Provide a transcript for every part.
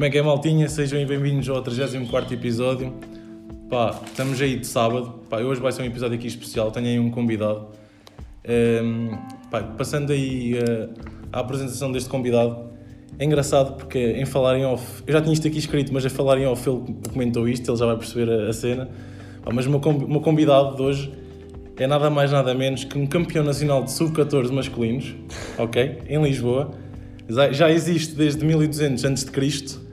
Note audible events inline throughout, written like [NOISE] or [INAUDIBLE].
Como é que é, maltinha? Sejam bem-vindos ao 34 episódio. Pá, estamos aí de sábado. Pá, hoje vai ser um episódio aqui especial. Tenho aí um convidado. Ehm, pá, passando aí eh, a apresentação deste convidado, é engraçado porque em falar em off, eu já tinha isto aqui escrito, mas a falar em off ele comentou isto, ele já vai perceber a, a cena. Pá, mas o meu, meu convidado de hoje é nada mais nada menos que um campeão nacional de sub-14 masculinos, ok? Em Lisboa. Já existe desde 1200 a.C.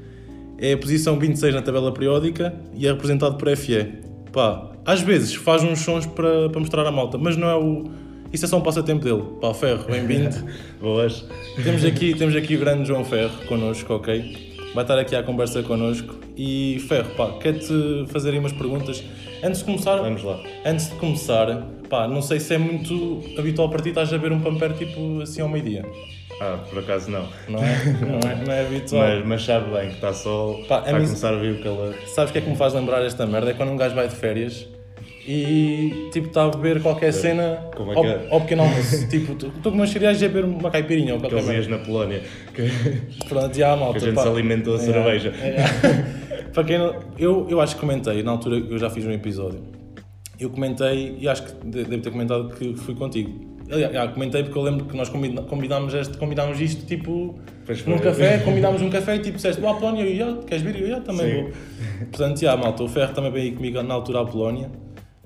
É a posição 26 na tabela periódica e é representado por FE. Pá, às vezes faz uns sons para, para mostrar à malta, mas não é o. Isso é só um passatempo dele. Pá, Ferro, bem-vindo. [LAUGHS] Boas. temos, aqui, temos aqui o grande João Ferro connosco, ok? Vai estar aqui à conversa connosco. E Ferro, pá, quero-te fazer aí umas perguntas. Antes de começar, Vamos lá. Antes de começar, pá, não sei se é muito habitual para ti estás a ver um pamper tipo assim ao meio-dia. Ah, por acaso não. Não é? Não é, não é habitual. Mas, mas sabe bem que está sol, Pá, a está a mim- começar a vir o calor. Sabes o que é que me faz lembrar esta merda? É quando um gajo vai de férias e tipo está a beber qualquer cena Como é ao, que é? ao pequeno almoço. [LAUGHS] tipo, estou com umas cereais e a beber uma caipirinha ou qualquer Aqueles dias merda. na Polónia que, Pronto, já, malta. que a gente pá. se alimentou a É, cerveja. é. [LAUGHS] para quem não, eu, eu acho que comentei, na altura eu já fiz um episódio, eu comentei e acho que de- devo ter comentado que fui contigo. Aliás, já, comentei porque eu lembro que nós combinámos, este, combinámos isto tipo Pois foi. num café, [LAUGHS] combinámos um café e tipo disseste, à Polónia e eu, "Ya, queres vir? E eu, "Ya, também Sim. vou. Portanto, já, malta, o Ferro também veio comigo na altura à Polónia.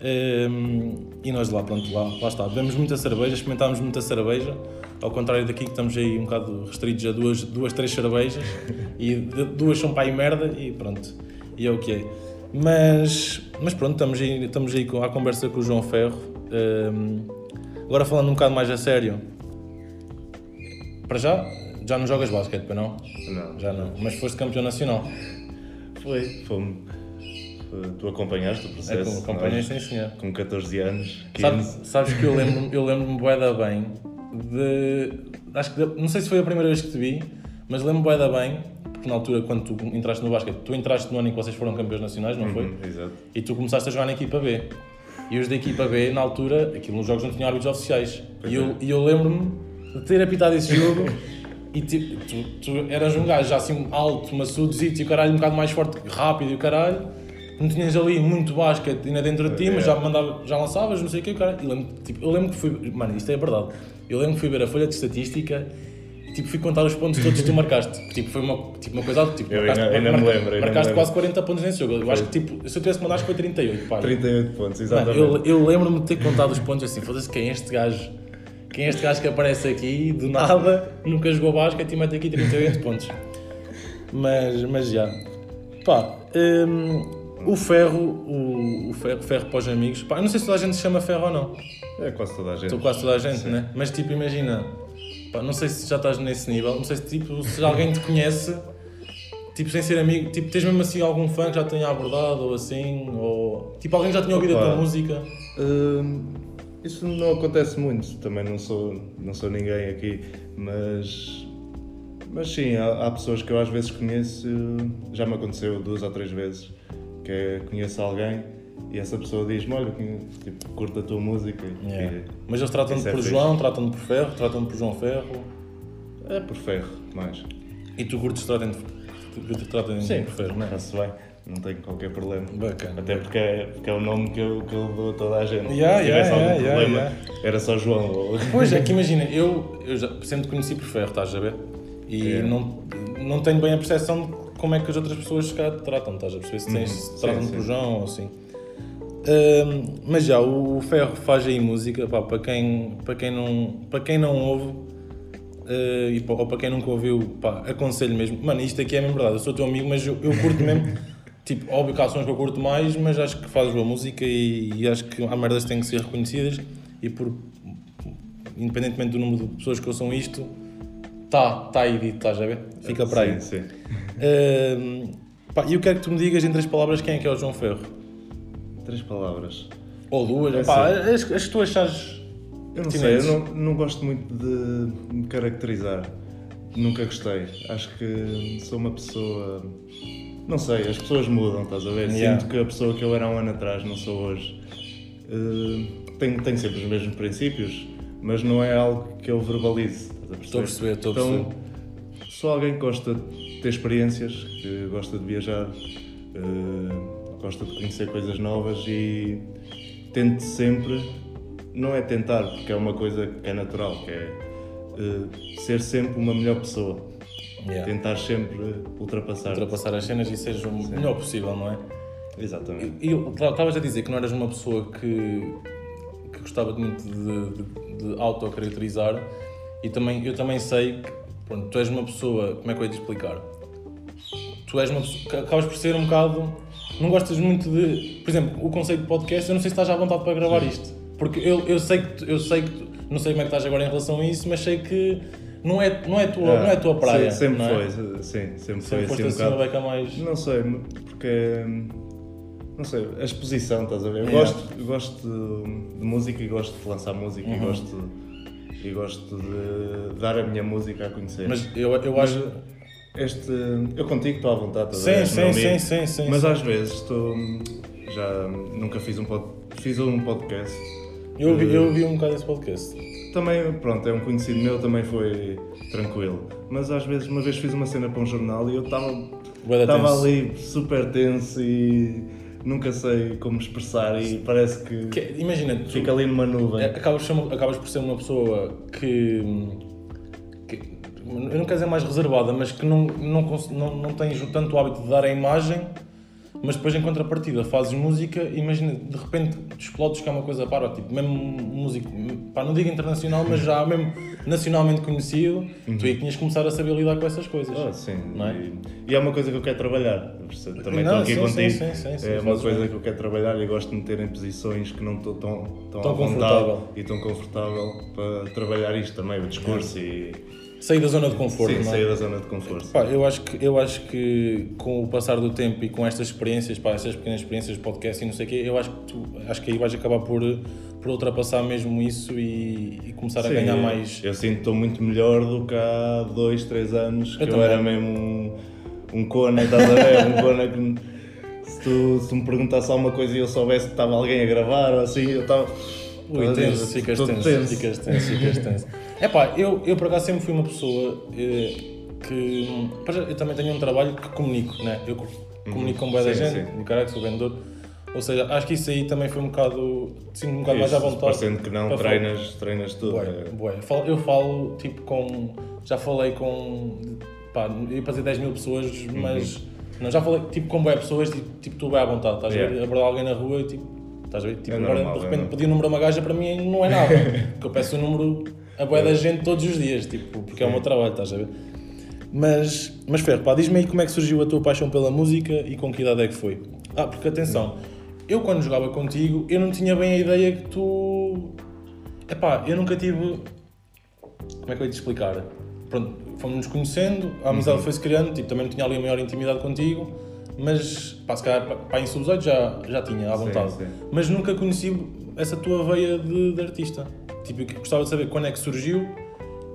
Ehm, e nós lá, pronto, lá, lá está. Bebemos muita cerveja, experimentámos muita cerveja, ao contrário daqui que estamos aí um bocado restritos a duas, duas três cervejas e de- duas são para aí merda e pronto, e é o que é. Mas, mas pronto, estamos aí, estamos aí com, à conversa com o João Ferro. Ehm, agora falando um bocado mais a sério, para já, já não jogas basquete, para não? Não, Já não, mas foste campeão nacional. foi. Fomos. Tu acompanhaste o É processo. como acompanhei, sim senhor. Com 14 anos, 15. Sabes, sabes que eu lembro-me eu lembro bué da bem de. Acho que não sei se foi a primeira vez que te vi, mas lembro-me bué da bem, porque na altura quando tu entraste no basquete, tu entraste no ano em que vocês foram campeões nacionais, não foi? Uhum, Exato. E tu começaste a jogar na equipa B. E os da equipa B, na altura, aquilo nos jogos não tinham árbitros oficiais. E eu, e eu lembro-me de ter apitado esse jogo e tipo, tu, tu eras um gajo já assim alto, maçudo, e o caralho um bocado mais forte, rápido e o caralho. Não tinhas ali muito basquete ainda dentro de ti, mas já, me mandava, já lançavas, não sei o que, o caralho. E lembro, tipo, eu lembro que fui, mano, isto é verdade. Eu lembro que fui ver a folha de estatística e tipo, fui contar os pontos todos que tu marcaste. Tipo, foi uma, tipo, uma coisa, tipo, Eu marcaste, ainda- ainda me lembro, marcaste lembro. quase 40 pontos nesse jogo. Eu acho que tipo, se eu tivesse mandado, acho que foi 38, pá. 38 pontos, Mano, exatamente. eu, eu lembro-me de ter contado os pontos assim, foda-se quem é este gajo? Quem é este gajo que aparece aqui, do nada, nunca jogou basquete e mete aqui 38 pontos. Mas, mas já. Pá, hum, o ferro, o, o ferro, ferro para os amigos, pá, eu não sei se toda a gente se chama ferro ou não. É quase toda a gente. Estou quase toda a gente, né? Mas tipo, imagina, pá, não sei se já estás nesse nível, não sei se tipo, se alguém te conhece, tipo, sem ser amigo, tipo, tens mesmo assim algum fã que já tenha abordado ou assim, ou tipo, alguém já tinha ouvido a tua Opa. música. Hum, isso não acontece muito, também não sou, não sou ninguém aqui, mas, mas sim, há, há pessoas que eu às vezes conheço, já me aconteceu duas ou três vezes, que é, conheço alguém e essa pessoa diz-me, olha, tipo, curto a tua música. e- Yeah. Mas eles tratam-te é por fixe. João, tratam-te por Ferro, tratam-te por João Ferro É por ferro, mais. e tu curtes tratam-te te tratam Sim, por Ferro, não é? está-se bem, não tenho qualquer problema. Bacana. Até porque é, porque é o nome que eu, que eu dou a toda a gente. Yeah, Se tivesse yeah, algum yeah, problema, yeah, era só João. ou- Pois é [LAUGHS] que imagina, eu, eu já, sempre conheci por Ferro, estás a ver? E Yeah. não, não tenho bem a percepção de como é que as outras pessoas se calhar te tratam, estás a perceber? Se, tens, Uhum. se Sim, tratam-te por João ou assim. Mas já, o Ferro faz aí música, pá, para, quem, para, quem não, para quem não ouve, eh, e, pá, ou para quem nunca ouviu, pá, aconselho mesmo. Mano, isto aqui é mesmo verdade, eu sou teu amigo, mas eu, eu curto mesmo. [LAUGHS] tipo, óbvio que há sons que eu curto mais, mas acho que fazes boa música e, e acho que há merdas que têm que ser reconhecidas e por independentemente do número de pessoas que ouçam isto, tá, tá aí dito, estás a ver? Fica para aí. Sim, sim. Ahm, pá, e eu quero que tu me digas em três palavras quem é que é o João Ferro. Três palavras. Ou duas, É pá, as, as que tu achares. Eu não sei, eu não, não gosto muito de me caracterizar. Nunca gostei. Acho que sou uma pessoa. Não sei, as pessoas mudam, estás a ver? Yeah. Sinto que a pessoa que eu era há um ano atrás não sou hoje. Eh, tenho, tenho sempre os mesmos princípios, mas não é algo que eu verbalize. Estás a perceber? Estou a perceber, estou a então, sou alguém que gosta ter experiências, que gosta de viajar, uh, gosta de conhecer coisas novas e tente sempre, não é tentar, porque é uma coisa que é natural, que é uh, ser sempre uma melhor pessoa. Yeah. Tentar sempre ultrapassar. Ultrapassar as cenas e seja o Sim. melhor possível, não é? Exatamente. E estavas a dizer que não eras uma pessoa que, que gostava muito de, de, de auto-caracterizar e também, eu também sei que pronto, tu és uma pessoa, como é que eu ia te explicar? Tu és uma pessoa, acabas por ser um bocado, não gostas muito de, por exemplo, o conceito de podcast, eu não sei se estás à vontade para gravar isto, porque eu, eu sei que, eu sei que, não sei como é que estás agora em relação a isso, mas sei que não é, não é, tua, ah, não é a tua praia. Sim, sempre é? foi, sim, sempre, sempre foi. Sempre assim, um beca mais... Não sei, porque não sei, a exposição, estás a ver? Eu yeah. gosto, gosto de, música e gosto de lançar música uhum. e gosto e gosto de dar a minha música a conhecer. Mas eu, eu acho. Este, eu contigo estou à vontade, sim, sim, sim, sim, sim, Mas sim. às vezes estou. Já nunca fiz um, pod, fiz um podcast. Eu ouvi, eu ouvi um bocado esse podcast. Também, pronto, é um conhecido meu, também foi tranquilo. Mas às vezes, uma vez fiz uma cena para um jornal e eu estava estava ali super tenso e nunca sei como expressar e parece que, que imagina, fica ali numa nuvem. Acabas, acabas por ser uma pessoa que, eu não quero dizer mais reservada, mas que não, não, não, não tens tanto hábito de dar a imagem mas depois em contrapartida fazes música, imagina, de repente explodes que é uma coisa para, tipo, mesmo músico, pá, não digo internacional, mas já mesmo nacionalmente conhecido, uhum. tu aí tinhas que começar a saber lidar com essas coisas. Oh, sim, não é? E, e, é uma coisa que eu quero trabalhar, também não, estou aqui sim, contigo, sim, sim, sim, é uma coisa bem. que eu quero trabalhar e gosto de meter em posições que não estou tão, tão, tão confortável e tão confortável para trabalhar isto também, o discurso é. e Sair da zona de conforto. Sim, não é? sair da zona de conforto. Pá, eu, acho que, eu acho que com o passar do tempo e com estas experiências, pá, estas pequenas experiências de podcast e não sei o quê, eu acho que, tu, acho que aí vais acabar por, por ultrapassar mesmo isso e, e começar Sim, a ganhar mais. Eu sinto que estou muito melhor do que há dois, três anos, eu que também. eu era mesmo um, um cona, estás a ver? um cona que se, tu, se me perguntasse alguma coisa e eu soubesse que estava alguém a gravar ou assim, eu estava. Ui, tenso, ficas tenso, tenso, ficas tenso, ficas tenso. É pá, eu, eu por acaso sempre fui uma pessoa eh, que. Eu também tenho um trabalho que comunico, né? Eu comunico uhum. com boa da gente, sim. caralho, sou vendedor. Ou seja, acho que isso aí também foi um bocado. Sinto um bocado isso, mais à vontade. Parecendo que não, treinas, treinas tudo. Bué, é. bué. Eu, falo, tipo com. Já falei com. Pá, ia fazer 10 mil pessoas, mas. Uhum. Não, já falei tipo com boas pessoas, tipo, tipo tu bem à vontade, estás yeah. a ver? Abordar alguém na rua e tipo Estás a ver? Tipo, é agora normal, de repente é pedir o número a uma gaja para mim não é nada. [LAUGHS] porque eu peço o número a boia da gente todos os dias, tipo, porque Sim. é o meu trabalho, estás a ver? Mas, mas Ferro, pá, diz-me aí como é que surgiu a tua paixão pela música e com que idade é que foi? Ah, porque atenção, eu quando jogava contigo, eu não tinha bem a ideia que tu. Epá, eu nunca tive. Como é que eu ia te explicar? Pronto, fomos-nos conhecendo, a amizade uhum. foi-se criando, tipo, também não tinha ali a maior intimidade contigo mas pá, se calhar para em já, já tinha à vontade. Sim, sim. Mas nunca conheci essa tua veia de, de, artista. Tipo, gostava de saber quando é que surgiu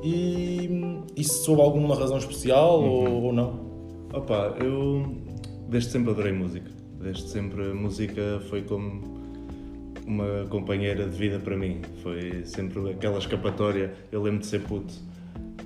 e, e se soube alguma razão especial uhum. ou, ou não. Opa, eu desde sempre adorei música. Desde sempre a música foi como uma companheira de vida para mim. Foi sempre aquela escapatória. Eu lembro de ser puto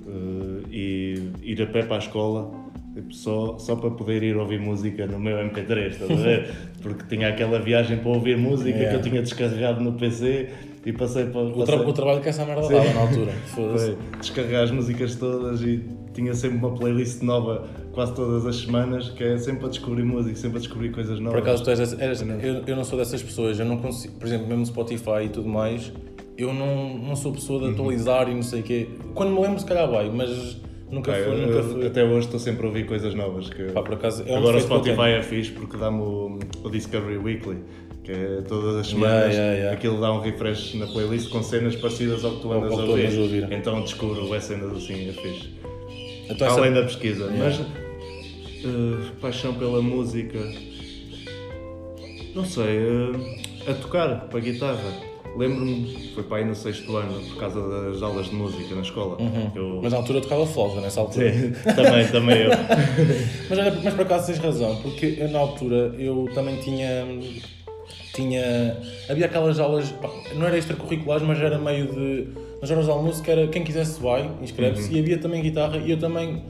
uh, e ir a pé para a escola Tipo, só, só para poder ir ouvir música no meu MP3, estás a ver? [LAUGHS] Porque tinha aquela viagem para ouvir música yeah. que eu tinha descarregado no PC e passei para. O, tra o trabalho que essa merda Sim. dava na altura. [LAUGHS] Foi descarregar as músicas todas e tinha sempre uma playlist nova quase todas as semanas, que é sempre a descobrir música, sempre a descobrir coisas novas. Por acaso, tu és, és eu, eu não sou dessas pessoas, eu não consigo, por exemplo, mesmo Spotify e tudo mais, eu não, não sou pessoa de uhum. atualizar uhum. e não sei o quê. Quando me lembro, se calhar vai, mas Nunca foi, nunca foi. Até hoje estou sempre a ouvir coisas novas. Que... Pá, por acaso, é um Agora o Spotify é fixe porque dá-me o, o, Discovery Weekly, que é todas as semanas, yeah, yeah, yeah. aquilo dá um refresh na playlist com cenas parecidas ao que tu andas, a, ouvir. ouvir. Então descubro essa cenas assim, é fixe. Então, Além essa... da pesquisa. Mas uh, paixão pela música. Não sei, uh, a tocar para guitarra. Lembro-me, foi para aí no sexto ano, por causa das aulas de música na escola. Uhum. Eu... Mas na altura eu tocava flauta, nessa altura. Sim, também, também eu. [LAUGHS] mas, olha, mas por acaso tens razão, porque eu, na altura eu também tinha. tinha havia aquelas aulas, não era extracurriculares, mas era meio de. nas horas de almoço, que era quem quisesse vai, inscreve-se, uhum. e havia também guitarra, e eu também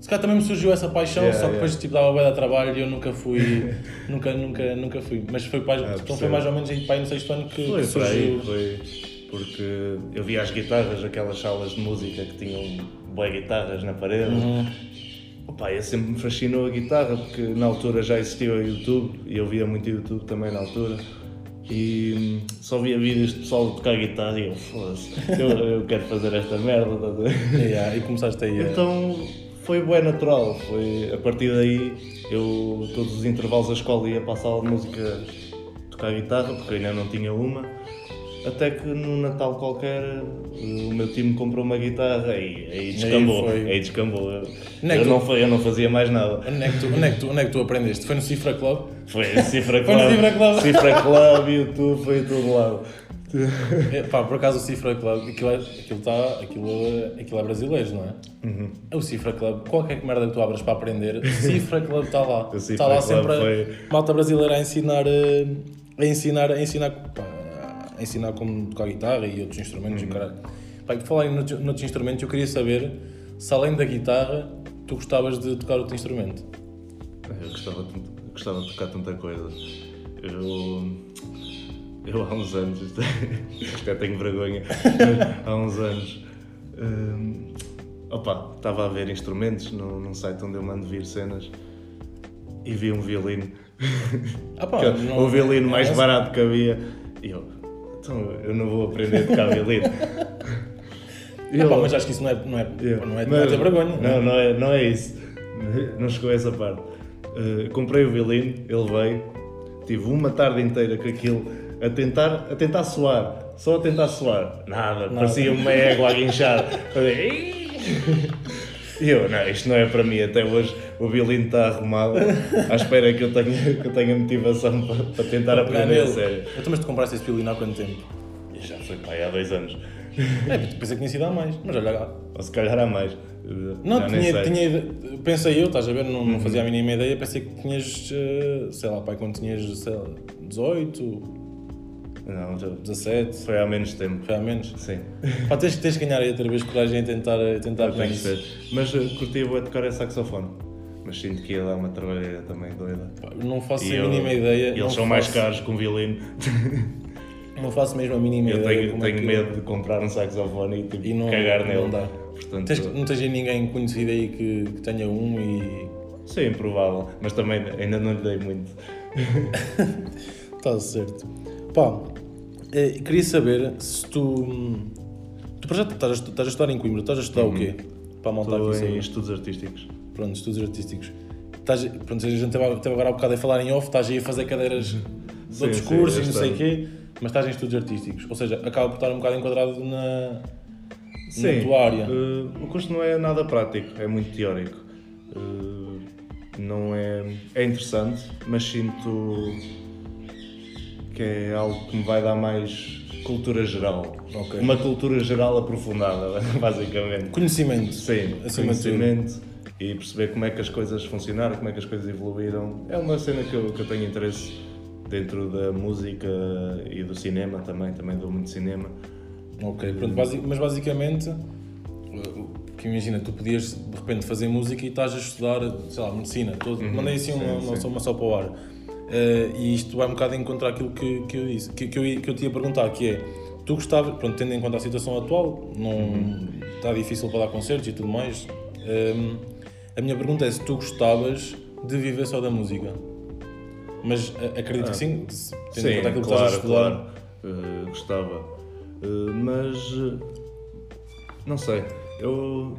Se calhar também me surgiu essa paixão, Yeah, só que yeah. depois tipo, dava bué de trabalho e eu nunca fui. [LAUGHS] nunca, nunca, nunca fui. Mas foi, mais, então foi mais ou menos aí pai no sexto ano que, Foi que surgiu. foi porque eu via as guitarras, aquelas salas de música que tinham boas guitarras na parede. Uhum. Opa, eu sempre me fascinou a guitarra porque na altura já existia o YouTube e eu via muito YouTube também na altura. E hum, só via vídeos de pessoal tocar guitarra e eu, foda-se, eu, eu quero fazer esta merda. ver? [LAUGHS] Yeah, e começaste aí. a- Então foi bem natural, foi a partir daí eu todos os intervalos da escola ia para a sala de música tocar guitarra, porque eu ainda não tinha uma, até que num Natal qualquer o meu time comprou uma guitarra e aí descambou, foi. aí descambou. Eu, é eu tu- não, eu não fazia mais nada. Onde é, que tu, onde, é que tu, onde é que tu aprendeste? Foi no Cifra Club? Foi Cifra Foi no Club, Cifra Club. Cifra Club, YouTube, foi todo lado. É, pá, por acaso o Cifra Club, aquilo é, aquilo tá, aquilo, é- aquilo é brasileiro, não é? Uhum. É o Cifra Club, qualquer merda que tu abras para aprender, o Cifra Club está lá. [LAUGHS] O Cifra Está lá Club sempre a foi- malta brasileira a ensinar, eh, a ensinar, a ensinar, pá, a ensinar como tocar guitarra e outros instrumentos Uhum. e caralho. Pá, e por falar em noutros noutros instrumentos, eu queria saber se além da guitarra, tu gostavas de tocar outro instrumento. Eu gostava, tanto- gostava de tocar tanta coisa. Eu, eu há uns anos, isto é- [LAUGHS] até tenho vergonha, há uns anos, hum, opa, estava a ver instrumentos num, num site onde eu mando vir cenas e vi um violino. Ah, pá, [LAUGHS] Que é não- o violino mais não é- barato que havia. E eu, então eu não vou aprender a tocar violino. E Ah, pá, eu- mas acho que isso não é, não é, Yeah. não é, não Mas- é ter vergonha. Não, não é, não é isso. Não chegou a essa parte. Uh, comprei o violino, ele veio, tive uma tarde inteira com aquilo a tentar, a tentar suar, só a tentar suar. Nada, parecia uma égua a guinchar. E eu, não, isto não é para mim, até hoje o violino está arrumado, à espera que eu tenha, que eu tenha motivação para, para tentar aprender a sério. Então, mas tu compraste esse violino há quanto tempo? Já foi pai há dois anos. É, pensei que tinha sido há mais, mas olha lá. Ou se calhar há mais. Não, nem tinha. Uhum. tinha pensei eu, estás a ver, não, não fazia a mínima ideia, pensei que tinhas, eh, sei lá, pai, quando tinhas, sei lá, 18, Não, já 17, foi há menos tempo. foi há menos. Sim. Pá, tens, tens que ganhar aí outra vez coragem a tentar, tentar. Mas uh, curti a tocar é saxofone. Mas sinto que ia dar uma trabalheira também doida. Pá, Não faço E a eu- mínima ideia. Eles são mais faço- caros que um violino. [LAUGHS] Não faço mesmo a mínima Eu ideia. tenho, como é tenho que- medo de comprar um saxofone e, tipo, E não, cagar nele. não dá. Portanto, Tens, não tens ninguém conhecido aí que, que tenha um e. sim, provável. Mas também ainda não lhe dei muito. Está [LAUGHS] Tá certo. Pá, eh, queria saber se tu. Tu para já estás a, estás a estudar em Coimbra, estás a estudar o quê? Para montar Estou aqui em saber. estudos artísticos. Pronto, estudos artísticos. Estás, pronto, a gente teve, agora há bocado a falar em off, estás aí a fazer cadeiras de Sim, outros sim, cursos e não sei o quê, mas estás em estudos artísticos. Ou seja, acaba por estar um bocado enquadrado na, Sim. na tua área. uh, o curso não é nada prático, é muito teórico. Uh, não é. É interessante, mas sinto que é algo que me vai dar mais cultura geral. Ok. Uma cultura geral aprofundada, [LAUGHS] basicamente. Conhecimento. Sim, Acima de conhecimento e perceber como é que as coisas funcionaram, como é que as coisas evoluíram. É uma cena que eu, que eu tenho interesse dentro da música e do cinema também, também dou muito cinema. Ok, pronto, basi- mas basicamente, uh, que imagina, tu podias de repente fazer música e estás a estudar, sei lá, medicina. Todo, mandei assim Uhum. sim, uma, uma, sim. só- uma só para o ar. Uh, e isto vai um bocado encontrar aquilo que, que eu disse, que, que, eu, que eu te ia perguntar, que é, tu gostavas, pronto, tendo em conta a situação atual, não Uhum. está difícil para dar concertos e tudo mais, um, a minha pergunta é se tu gostavas de viver só da música. Mas uh, acredito que sim, tendo em conta aquilo que claro, estás a estudar. claro. Uh, gostava. Uh, mas não sei, eu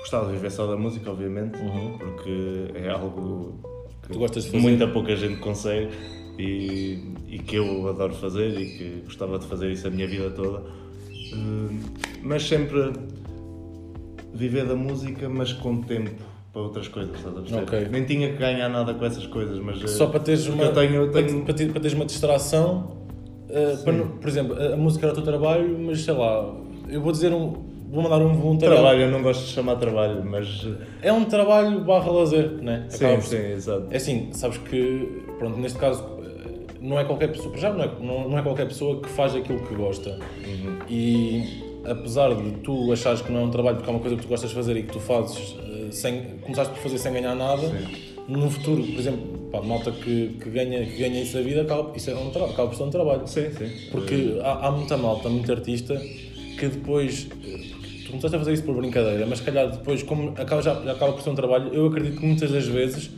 gostava de viver só da música, obviamente, Uhum. porque é algo que Tu gostas de fazer? muita pouca gente consegue e, e que eu adoro fazer e que gostava de fazer isso a minha vida toda. Uh, mas sempre viver da música, mas com tempo para outras coisas, estás a perceber? Ok. Nem tinha que ganhar nada com essas coisas, mas uh, Só para teres uma, eu tenho, eu tenho- para ter- para teres uma distração, uh, para por exemplo, a música era o teu trabalho, mas sei lá, eu vou dizer um, vou mandar um voluntariado. Trabalho, eu não gosto de chamar trabalho, mas. É um trabalho barra lazer, né? Acaba Sim, sim, exato. É assim, sabes que, pronto, neste caso, eh, não é qualquer pessoa, já não é, não, não é qualquer pessoa que faz aquilo que gosta. Uhum. E apesar de tu achares que não é um trabalho porque é uma coisa que tu gostas de fazer e que tu fazes uh, sem. começaste por fazer sem ganhar nada, Sim. no futuro, por exemplo, pá, malta que, que, ganha, que ganha isso a vida, acaba, isso é um trabalho, acaba por ser um trabalho. Sim, sim. Porque há, há muita malta, muito artista que depois tu começaste a fazer isso por brincadeira, mas se calhar depois, como acaba, já, já acaba por ser um trabalho, eu acredito que muitas das vezes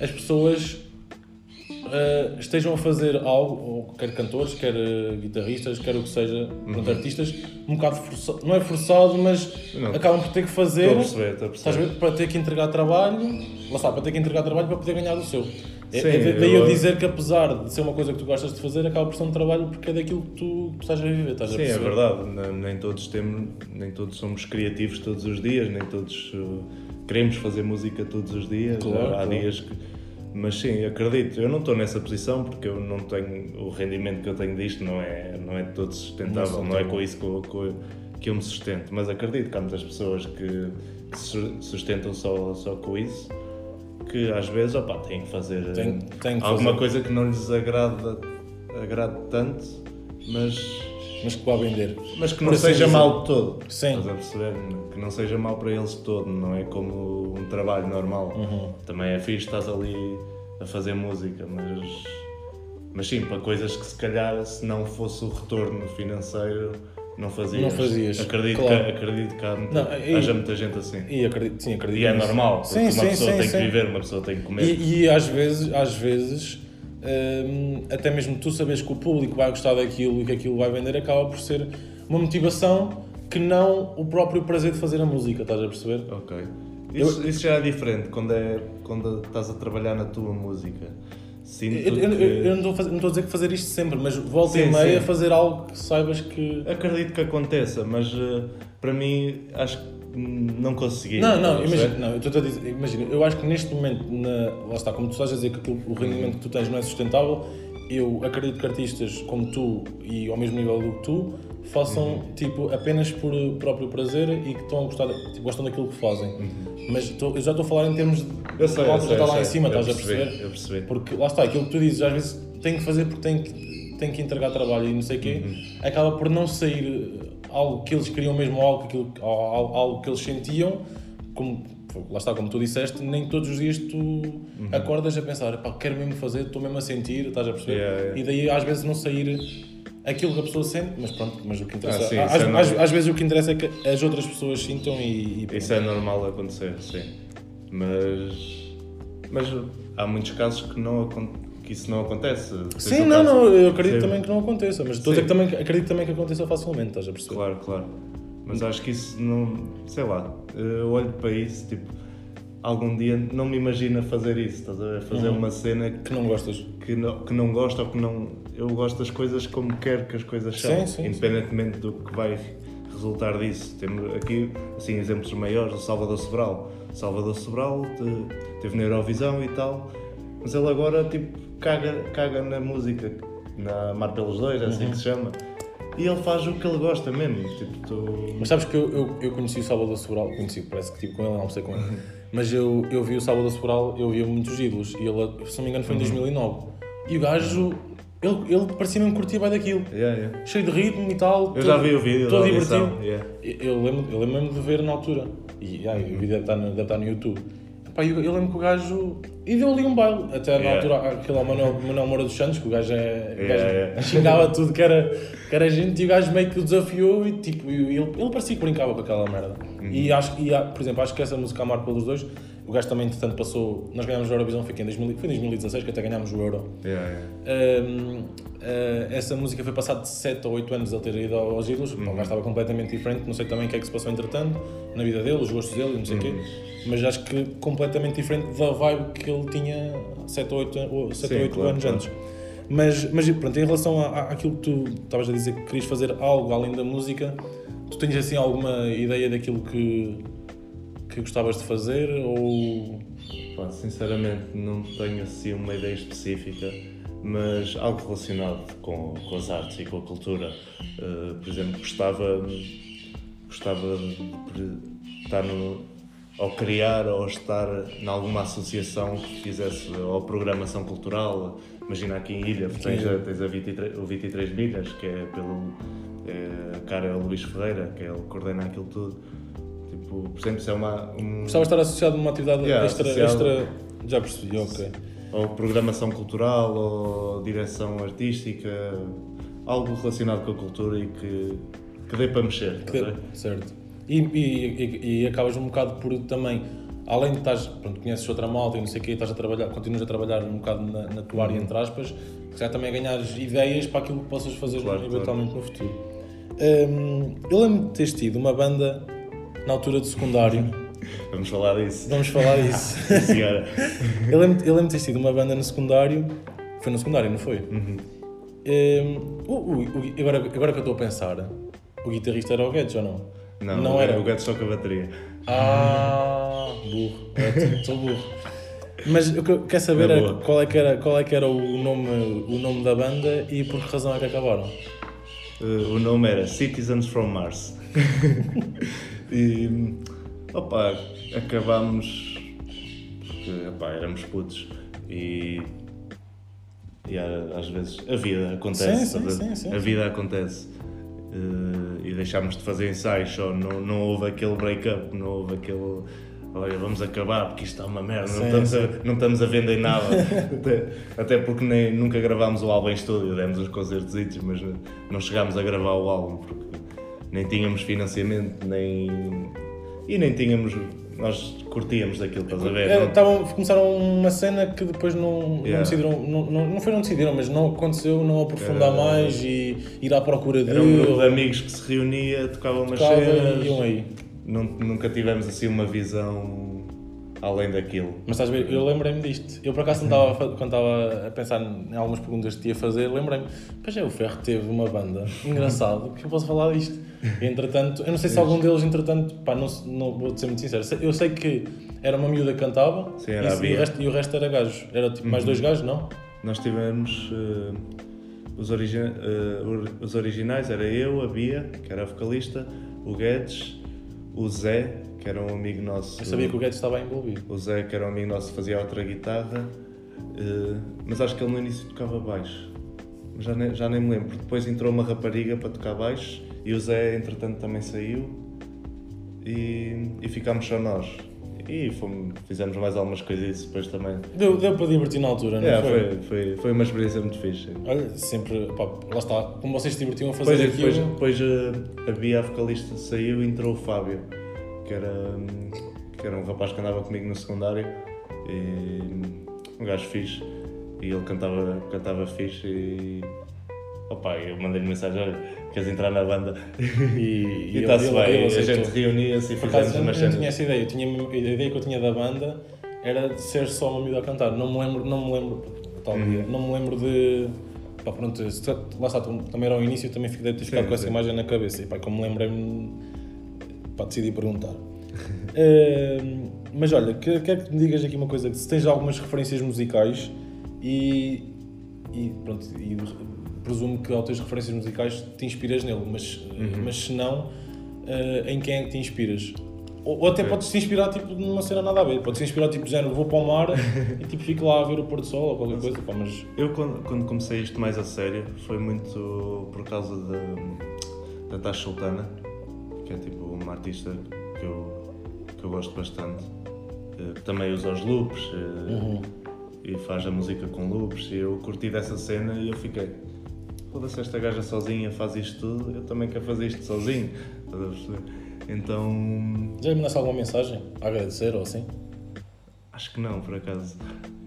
as pessoas uh, estejam a fazer algo, ou quer cantores, quer uh, guitarristas, quer o que seja, uhum. artistas, um bocado forçado, não é forçado, mas não. acabam por ter que fazer estou a perceber, estou a perceber. para ter que entregar trabalho, lá está, para ter que entregar trabalho para poder ganhar o seu. É, Sim, é daí eu, dizer que apesar de ser uma coisa que tu gostas de fazer, acaba por ser um trabalho porque é daquilo que tu, tu estás a viver, estás Sim, a é verdade. Nem todos temos, nem todos somos criativos todos os dias, nem todos uh, queremos fazer música todos os dias. Claro, Há claro. dias que. Mas sim, acredito. Eu não estou nessa posição porque eu não tenho o rendimento que eu tenho disto não é não é todo sustentável. Não, não é com isso que eu, que eu me sustento. Mas acredito que há muitas pessoas que, que se sustentam só só com isso que às vezes opa, têm que fazer tem, tem que alguma fazer. coisa que não lhes agrada, agrade tanto, mas. Mas que vá vender. Mas que não Por seja mal de todo. Sim. Estás a perceber? Que não seja mal para eles de todo, não é como um trabalho normal. Uhum. Também é fixe, estás ali a fazer música, mas. Mas sim, para coisas que se calhar se não fosse o retorno financeiro não fazias. Não fazias. Acredito, claro. que, acredito que há muita, não, e, haja muita gente assim. E acredito, sim, acredito. E é normal, porque sim, uma sim, pessoa sim, tem que viver, uma pessoa tem que comer. E, e às vezes, às vezes hum, até mesmo tu sabes que o público vai gostar daquilo e que aquilo vai vender, acaba por ser uma motivação que não o próprio prazer de fazer a música, estás a perceber? Ok. Isso, eu, isso já é diferente quando, é, quando estás a trabalhar na tua música. Sinto eu, eu, que... eu, não, estou a, dizer que fazer isto sempre, mas volta sim, e meia a fazer algo que saibas que. Acredito que aconteça, mas uh, para mim acho que não consegui. Não, não, imagina, não, eu estou a dizer, imagina, eu acho que neste momento, na, lá está, como tu estás a dizer que aquilo, o rendimento que tu tens não é sustentável, eu acredito que artistas como tu e ao mesmo nível do que tu façam uhum. tipo apenas por próprio prazer e que estão a gostar, tipo, gostam daquilo que fazem. Uhum. Mas tô, eu já estou a falar em termos de eu sei, eu sei, está lá em cima, estás a perceber? Eu percebi. Porque lá está, aquilo que tu dizes, às vezes tem que fazer porque tem que, tem que entregar trabalho e não sei o quê, uhum. acaba por não sair algo que eles queriam mesmo, algo, aquilo, algo, algo que eles sentiam, como lá está, como tu disseste, nem todos os dias tu uhum. acordas a pensar, pá, quero mesmo fazer, estou mesmo a sentir, estás a perceber? Yeah, yeah. E daí às vezes não sair aquilo que a pessoa sente, mas pronto, mas o que interessa. Ah, sim, às, é às, às, vezes o que interessa é que as outras pessoas sintam e. e isso é normal acontecer, sim. Mas. Mas há muitos casos que, não, que isso não acontece. Sim, não, caso, não, eu acredito também que não aconteça, mas estou a dizer que também, acredito também que aconteça facilmente, estás a perceber? Claro, claro. Mas acho que isso não. sei lá, eu olho para isso, tipo algum dia não me imagino fazer isso, estás a ver? Fazer uhum. uma cena que, que, não gostas. Que não, que não gosto ou que não. Eu gosto das coisas como quero que as coisas sejam, independentemente sim. do que vai resultar disso. Temos aqui assim, exemplos maiores: o Salvador Sobral. Salvador Sobral teve na Eurovisão e tal, mas ele agora tipo caga, caga na música, na Mar pelos Dois, é assim uhum. que se chama. E ele faz o que ele gosta mesmo. Tipo, tu... Mas sabes que eu, eu, eu conheci o Salvador Sobral, conheci, parece que tipo com ele, não sei com ele. Mas eu, eu vi o Sábado Sobral, eu via muitos ídolos. E ele, se não me engano, foi em 2009. Uhum. E o gajo, ele, ele parecia mesmo curtir bem daquilo. Yeah, yeah. Cheio de ritmo e tal. Eu todo, já vi o vídeo. Todo divertido. Yeah. Eu, lembro, eu lembro mesmo de ver na altura. E yeah, o vídeo deve estar, no, deve estar no YouTube. Pá, eu, eu lembro que o gajo. E deu ali um baile. Até na altura, aquele Manuel, Manuel Moura dos Santos, que o gajo, é, o gajo xingava tudo que era, que era gente. E o gajo meio que o desafiou e tipo, ele, ele parecia que brincava com aquela merda. Uhum. E acho e, por exemplo, acho que essa música Amar pelos dois o gajo também, entretanto, passou. Nós ganhámos a Eurovisão, foi em, 2000, foi em 2016 que até ganhámos o Euro. Yeah, yeah. Um, uh, essa música foi passada de 7 ou 8 anos ele ter ido aos ídolos. Uhum. O gajo estava completamente diferente. Não sei também o que é que se passou entretanto na vida dele, os gostos dele, não sei o uhum. quê. Mas acho que completamente diferente da vibe que ele tinha 7 ou 8, ou 7 Sim, ou 8 claro, anos claro. antes. Mas, mas pronto, em relação à, àquilo que tu estavas a dizer que querias fazer algo além da música, tu tens assim alguma ideia daquilo que que gostavas de fazer ou. Pá, sinceramente não tenho assim uma ideia específica, mas algo relacionado com, com as artes e com a cultura. Uh, por exemplo, gostava, gostava de estar no, ou criar ou estar em alguma associação que fizesse ou programação cultural. Imagina aqui em Ilha, tens, tens a 23, o 23 Milhas, que é pelo É, a cara é o Luís Ferreira, que ele coordena aquilo tudo. Tipo, por exemplo, isso é uma. Um, Gostava de estar associado a uma atividade Yeah, extra, extra. Já percebi, ok. ou programação cultural, ou direção artística, algo relacionado com a cultura e que, que dê para mexer. Que- tá certo. E, e, e, acabas um bocado por também, além de estás, pronto, conheces outra malta e não sei o quê, estás a trabalhar, continuas a trabalhar um bocado na, na tua área, entre aspas, já também ganhares ideias para aquilo que possas fazer Claro, eventualmente no futuro. Hum, eu lembro de teres tido uma banda na altura do secundário, Vamos falar disso. vamos falar disso. [LAUGHS] Senhora. [LAUGHS] eu, lembro, eu lembro de teres tido uma banda no secundário, foi no secundário, não foi? Uhum. Hum, o- o- o- agora, agora que eu estou a pensar, o guitarrista era o Guedes ou não? Não, Não o era. O gato toca a bateria. Ah, [LAUGHS] burro. Estou burro. Mas o que eu quero saber É é qual é que era, qual é que era o, nome, o nome da banda e por que razão é que acabaram. Uh, o nome era Citizens from Mars. E opa, acabámos porque opá, éramos putos e, e às vezes a vida acontece. Sim, sim, sim, a vida acontece. Uh, e deixámos de fazer ensaios, só não, não houve aquele break-up, não houve aquele. Olha, vamos acabar porque isto está uma merda, não, Sim, estamos sim. a, não estamos a vender nada. [LAUGHS] até, até porque nem, nunca gravámos o álbum em estúdio, demos uns concertos, mas não, não chegámos a gravar o álbum porque nem tínhamos financiamento, nem. e nem tínhamos. Nós curtíamos daquilo, estás a ver? É, Não- estavam- começaram uma cena que depois não, não Yeah. decidiram, não, não, não foi não decidiram, mas não aconteceu, não aprofundar Era- mais e ir à procura de Era um grupo de amigos que se reunia, tocava umas tocava cenas. e iam aí. Nun- Nunca tivemos assim uma visão além daquilo. Mas estás a ver, eu lembrei-me disto. Eu por acaso não estava, a fa- quando estava a pensar em algumas perguntas que te ia fazer, lembrei-me, pois é, o Ferro teve uma banda, engraçado, que eu posso falar disto. E, entretanto, eu não sei se algum deles, entretanto, pá, não, não vou ser muito sincero, eu sei que era uma miúda que cantava Sim, era e, o resto, e o resto era gajo. Era tipo mais dois gajos, não? Nós tivemos eh, os, origi- or- os originais, era eu, a Bia, que era a vocalista, o Guedes, o Zé, que era um amigo nosso. Eu sabia que o Guedes estava envolvido. O Zé, que era um amigo nosso, fazia outra guitarra, eh, mas acho que ele no início tocava baixo. Já nem, já nem me lembro. Depois entrou uma rapariga para tocar baixo e o Zé, entretanto, também saiu e, e ficámos só nós. E fomos, fizemos mais algumas coisas depois também. Deu, deu para divertir na altura, não É, foi? foi, foi, foi uma experiência muito fixe. Olha, sempre, pá, lá está, como vocês se divertiam a fazer Depois, aquilo. depois, depois eh, a Bia, a vocalista, saiu e entrou o Fábio, que era, que era um rapaz que andava comigo no secundário e um gajo fixe. E ele cantava, cantava fixe e. Opa, eu mandei-lhe mensagem: olha, queres entrar na banda? [LAUGHS] E, ele- está-se ele- bem, ele a aceitou. gente reunia-se e Por acaso, fizemos eu não, umas tinha cenas. essa ideia. Eu tinha, a ideia que eu tinha da banda era de ser só uma miúda a cantar. Não me lembro, não me lembro, tal Uhum. dia, não me lembro de. Pá, pronto, lá está, também era ao início, também fiquei ter ficado Sim, com essa sim. imagem na cabeça. E pá, como me lembrei-me, pá, decidi perguntar. [LAUGHS] Eh, mas olha, que- quero que me digas aqui uma coisa: se tens algumas referências musicais e, e pronto, e presumo que ao teres referências musicais te inspiras nele, mas, Uhum. mas se não, eh, em quem é que te inspiras? Ou, ou até Ok. podes te inspirar tipo, numa cena nada a ver, podes te inspirar tipo, género, vou para o mar [LAUGHS] e tipo, fico lá a ver o pôr do sol ou qualquer coisa, pá, mas Eu, quando, quando comecei isto mais a sério, foi muito por causa da, da Sultana, que é tipo uma artista que eu, que eu gosto bastante, eh, que também usa os loops eh, Uhum. e faz a música com loops. E eu curti dessa cena e eu fiquei. Foda-se, esta gaja sozinha faz isto tudo, eu também quero fazer isto sozinho. Estás a perceber? Então. já lhe mandaste alguma mensagem a agradecer ou assim? Acho que não, por acaso.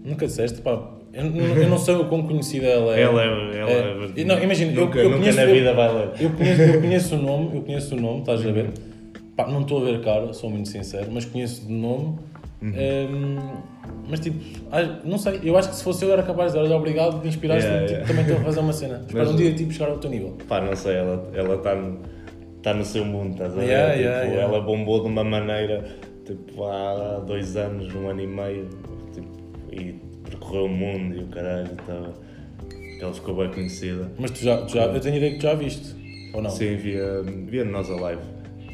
Nunca disseste, pá, eu, eu não sei o quão conhecida ela é. Ela é. Ela é, É. Não, imagina, eu- nunca, eu nunca conheço- na eu- vida vai ler. Eu conheço, eu conheço o [LAUGHS] nome, eu conheço o nome, estás a ver? Pá, não estou a ver cara, sou muito sincero, mas conheço de nome. Uhum. Hum, mas tipo, não sei, eu acho que se fosse eu era capaz de dar-lhe obrigado de inspirar-te Yeah, tipo, yeah. também estou a fazer uma cena. [LAUGHS] Espero Mas- um dia tipo, chegar ao teu nível. Pá, não sei, ela ela está no, tá no seu mundo, estás a ver? Yeah, tipo. Ela bombou de uma maneira, tipo, há dois anos, um ano e meio, tipo, e percorreu o mundo e o caralho, estava... Ela ficou bem conhecida. Mas tu já, tu já eu tenho ideia que tu já viste, ou não? Sim, via, via nós Alive.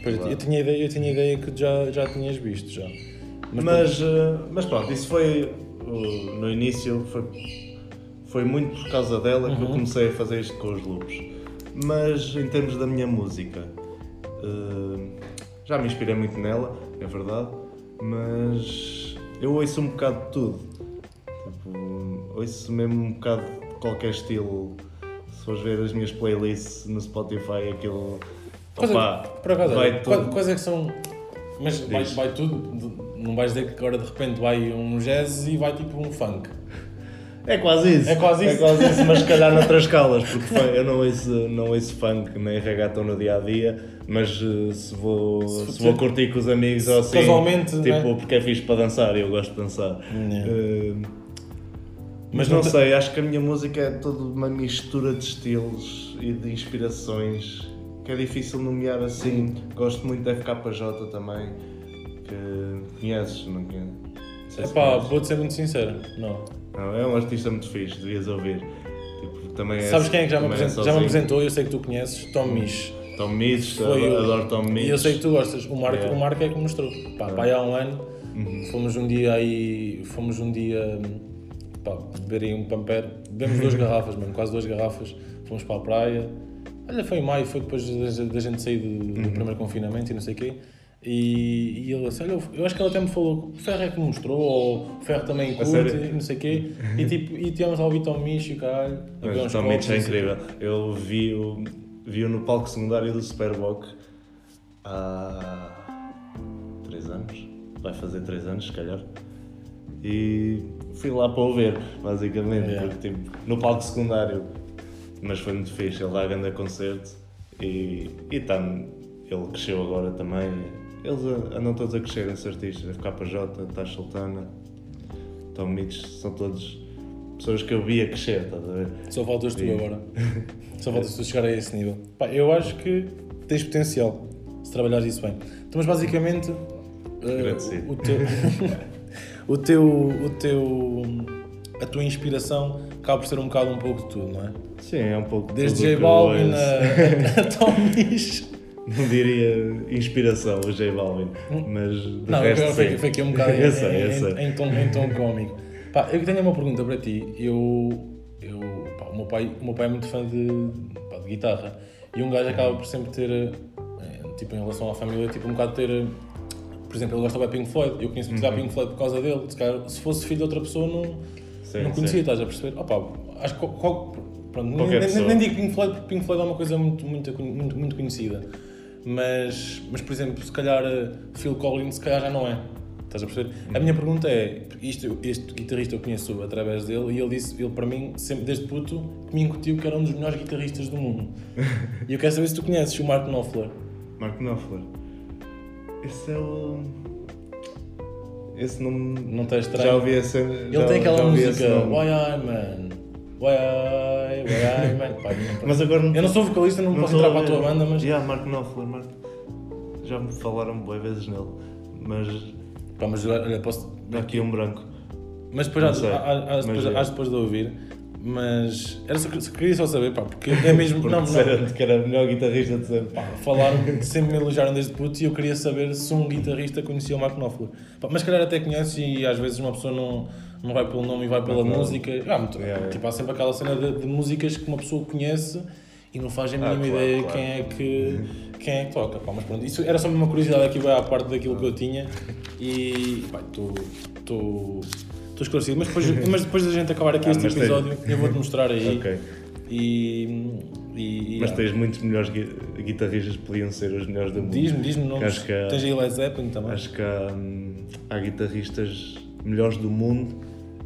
Pois, eu, tinha ideia, eu tinha ideia que já, já tinhas visto já. Mas, Mas, eh, mas pronto, isso foi, no início, foi, foi muito por causa dela que eu Uhum. comecei a fazer isto com os loops. Mas em termos da minha música, uh, já me inspirei muito nela, é verdade, mas eu ouço um bocado de tudo. Tipo, ouço mesmo um bocado de qualquer estilo. Se fores ver as minhas playlists no Spotify, aquilo. Coisa, Opa, por acaso, vai tudo. quais é que são. Mas vai, vai tudo, não vais dizer que agora de repente vai um jazz e vai tipo um funk. É quase isso. É quase isso. isso, mas se calhar [LAUGHS] noutras escalas, porque eu não ouço, não ouço funk nem reggaeton no dia a dia, mas eh, se vou, Se se vou curtir com os amigos ou assim, Casualmente, tipo, né? porque é fixe para dançar e eu gosto de dançar. Yeah. Eh, Mas mas não não te- sei, acho que a minha música é toda uma mistura de estilos e de inspirações que é difícil nomear assim. Gosto muito da FKJ também, que conheces, não conheces? Se Epá, vou-te ser muito sincero, não. Não, é um artista muito fixe, devias ouvir. Tipo, também é, Sabes quem é que já me, é apresentou, já me apresentou? Eu sei que tu conheces, Tom Misch. Tom Foi o- adoro Tom Mitch. E eu sei que tu gostas. O Marco, Yeah. o Marco é que me mostrou. Pá, pá, há um ano, Uhum. fomos um dia aí, fomos um dia, pá, beber aí um pamper. Bebemos duas [LAUGHS] garrafas, mesmo, quase duas garrafas. Fomos para a praia. Olha, foi em maio, foi depois da, da gente sair do, Uhum. do primeiro confinamento e não sei o quê. E, e ele assim, olha, eu acho que ele até me falou, o Ferro é que me mostrou, ou o Ferro também curte, e não sei o quê. E tipo, e tivemos a ouvir Tom Misch e o caralho. a beber Mas uns Tom Mitch é o incrível. Eu vi-o vi no palco secundário do Superboc há 3 anos. Vai fazer 3 anos, se calhar. E fui lá para o ver, basicamente, Yeah. porque tipo, no palco secundário. Mas foi muito fixe, ele dá grande concerto e, e tá, ele cresceu agora também. Eles andam todos a crescer, esses artistas, FKJ, Tash Sultana, Tom Mitch, são todos pessoas que eu vi a crescer, estás a ver? Só faltas tu agora. [LAUGHS] Só faltas tu chegar a esse nível. Pá, eu acho que tens potencial se trabalhares isso bem. Então, mas basicamente Agradecido. o teu, [LAUGHS] o teu, o teu, a tua inspiração acaba por ser um bocado um pouco de tudo, não é? Sim, é um pouco Desde tudo o J Balvin a, a Tom Misch. [LAUGHS] Não [LAUGHS] diria inspiração, o J Balvin, mas de Não, resto foi, foi aqui um bocado [LAUGHS] em, eu sei, eu em- sei. em tom, em tom cómico. Pá, eu tenho uma pergunta para ti. Eu, eu, pá, o, meu pai, o meu pai é muito fã de, pá, de guitarra e um gajo acaba por sempre ter, eh, tipo, em relação à família, tipo, um bocado ter. eh, Por exemplo, ele gosta de Pink Floyd. Eu conheço muito Uhum. Pink Floyd por causa dele. Se, calhar, se fosse filho de outra pessoa, não, Sim, não conhecia, sim. estás a perceber? Opa, acho que qual- pronto, nem, nem- nem digo Pink Floyd, porque Pink Floyd é uma coisa muito, muito, muito, muito conhecida. Mas, mas, por exemplo, se calhar eh, Phil Collins, se calhar já não é. Estás a perceber? A minha pergunta é: isto, este guitarrista eu conheço através dele e ele disse, ele para mim, sempre desde puto, que me incutiu que era um dos melhores guitarristas do mundo. e eu quero saber se tu conheces o Mark Knopfler. Mark Knopfler. Esse é o. Esse nome. Não está estranho? Já ouvi essa. Ele tem aquela música Why I Man, Why I, Why I Man. Pá, não- Mas agora não. eu não sou vocalista, não, posso entrar para a tua banda, mas Yeah, Mark Knopfler, Mark... Já me falaram boas vezes nele, mas Pá, mas olha, posso. dá aqui um branco. Mas depois Não hás, sei, depois, é. hás depois de ouvir. Mas era só, só queria só saber, pá, porque é mesmo. Porque não, não, disseram-te que era o melhor guitarrista de sempre. pá, falaram, sempre me elogiaram desde puto e eu queria saber se um guitarrista conhecia o Mark Knopfler. Pá, mas se calhar até conhece e às vezes uma pessoa não, não vai pelo nome e vai pela Não, não. música. Ah, muito, yeah. Tipo, há sempre aquela cena de, de músicas que uma pessoa conhece e não faz a mínima Ah, claro, ideia claro. quem é que quem é que toca. Pá, mas pronto, isso era só uma curiosidade aqui, à parte daquilo que eu tinha e estou esclarecido. Mas depois, mas depois da gente acabar aqui Ah, este mas tem- episódio, eu vou-te mostrar aí. Ok. E, e, Mas ah, tens muitos melhores gui- guitarristas que podiam ser os melhores do mundo. diz-me, diz-me nomes. Acho que há- Tens aí Led Zeppelin também. Acho que há, hum, há guitarristas melhores do mundo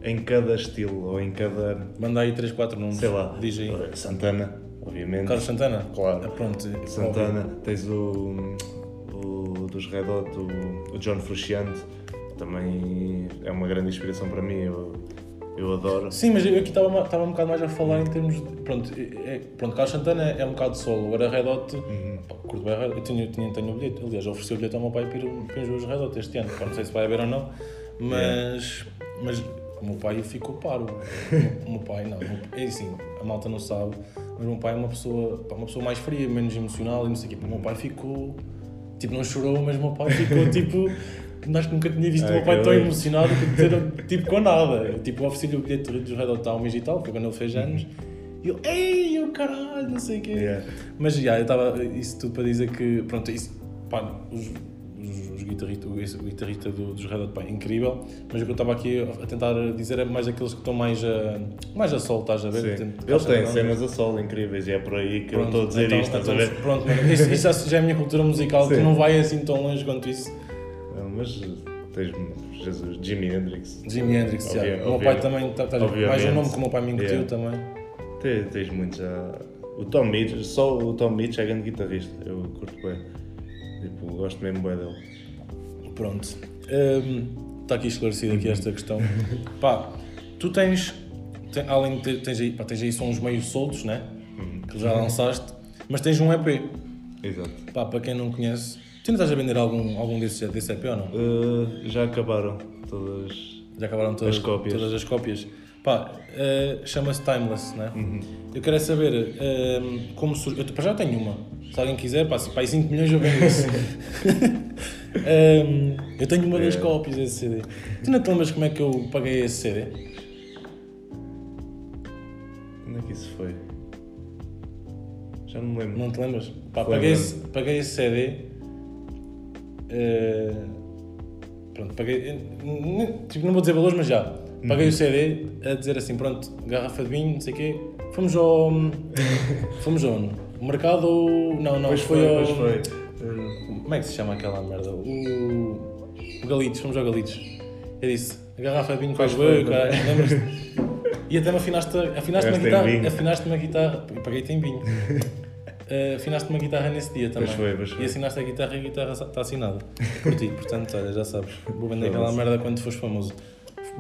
em cada estilo ou em cada. Manda aí 3, 4 nomes. sei lá. Diz aí. Santana, obviamente. Carlos Santana? Claro. Ah, pronto. Santana, tens o, o dos Red Hot, o, o John Frusciante, também é uma grande inspiração para mim, eu, eu adoro. Sim, mas eu aqui estava estava um bocado mais a falar em termos de. Pronto, é, pronto Carlos Santana é, é um bocado solo. Agora Red Hot. Uhum. Pá, curto bem. Eu tinha, tinha, tenho o bilhete. Aliás, eu ofereci o bilhete ao meu pai para ir para os Red Hot este ano. Pá, não sei se vai haver ou não. Mas. Mas o meu pai ficou paro. O meu pai, não. o meu- É assim, a malta não sabe. Mas o meu pai é uma pessoa, uma pessoa mais fria, menos emocional e não sei o quê. O meu pai ficou. Tipo, não chorou, mas o meu pai ficou [LAUGHS] tipo. Acho que nunca tinha visto o meu Ah, pai tão emocionado que dizer, [LAUGHS] tipo com nada. Tipo, ofereci-lhe o bilhete dos Red Hot mês e tal, foi quando ele fez anos. E eu, ei, eu caralho, não sei o quê. Yeah. Mas já, eu estava. Isso tudo para dizer que. Pronto, isso. Pá, os, os, guitarristas, o, guitarrista do, dos Red Hot, pá, incrível. Mas o que eu estava aqui a tentar dizer é mais aqueles que estão mais a. mais a sol, estás a ver? Sim. Tento- Ele tem não? cenas a solo incríveis e é por aí que eu Pronto, estou a dizer então- isto, estás a então, ver? Pronto, isso, isso já, é a minha cultura musical, que Sim. não vai assim tão longe quanto isso. Não, mas tens Jesus, Jimi Hendrix. Jimi Hendrix, já. O meu pai também, tá, tá, mais um nome que o meu pai me incutiu Yeah. também. Tens, tens muitos. O Tom Mitch, só o Tom Mitch é grande guitarrista. Eu curto bem. Tipo, gosto mesmo bem dele. Pronto. Está aqui esclarecido aqui esta questão. [LAUGHS] Pá, tu tens, tem- além de ter, tens aí, pá, tens aí sons meio soltos, né? Que já lançaste, mas tens um EP. Exato. Pá, para quem não conhece, tu ainda estás a vender algum, algum desse, desse EP ou não? Uh, já acabaram todas. Já acabaram todas As cópias. Todas as cópias. Pá, eh, chama-se Timeless, né? Uhum. Eu quero é saber eh, como surgiu. Eu já tenho uma. Se alguém quiser, pá, se pá, 5 milhões eu vendo isso. [LAUGHS] Eh, eu tenho uma das É. cópias desse CD. Tu não te lembras como é que eu paguei esse CD? Onde é que isso foi? Já não me lembro. Não te lembras? Pá, Foi paguei, esse, paguei esse CD. eh, pronto, paguei. Tipo, não vou dizer valores, mas já. Paguei Uhum. o CD a dizer assim: pronto, garrafa de vinho, não sei o quê. Fomos ao. [LAUGHS] fomos ao mercado ou. Não, não, Pois foi, foi, ao. pois foi. Como é que se chama aquela merda? O. O Galitos, fomos ao Galitos. Eu disse: a garrafa de vinho Pois faz bem, lembras-te? E até me afinaste, afinaste uma guitarra. vinho. Afinaste uma guitarra. Eu paguei-te em vinho. [LAUGHS] Uh, afinaste uma guitarra nesse dia também. Pois foi, pois foi. E assinaste a guitarra e a guitarra está assinada. Por ti, portanto, olha, já sabes. Vou vender aquela Foda-se. merda quando fores famoso.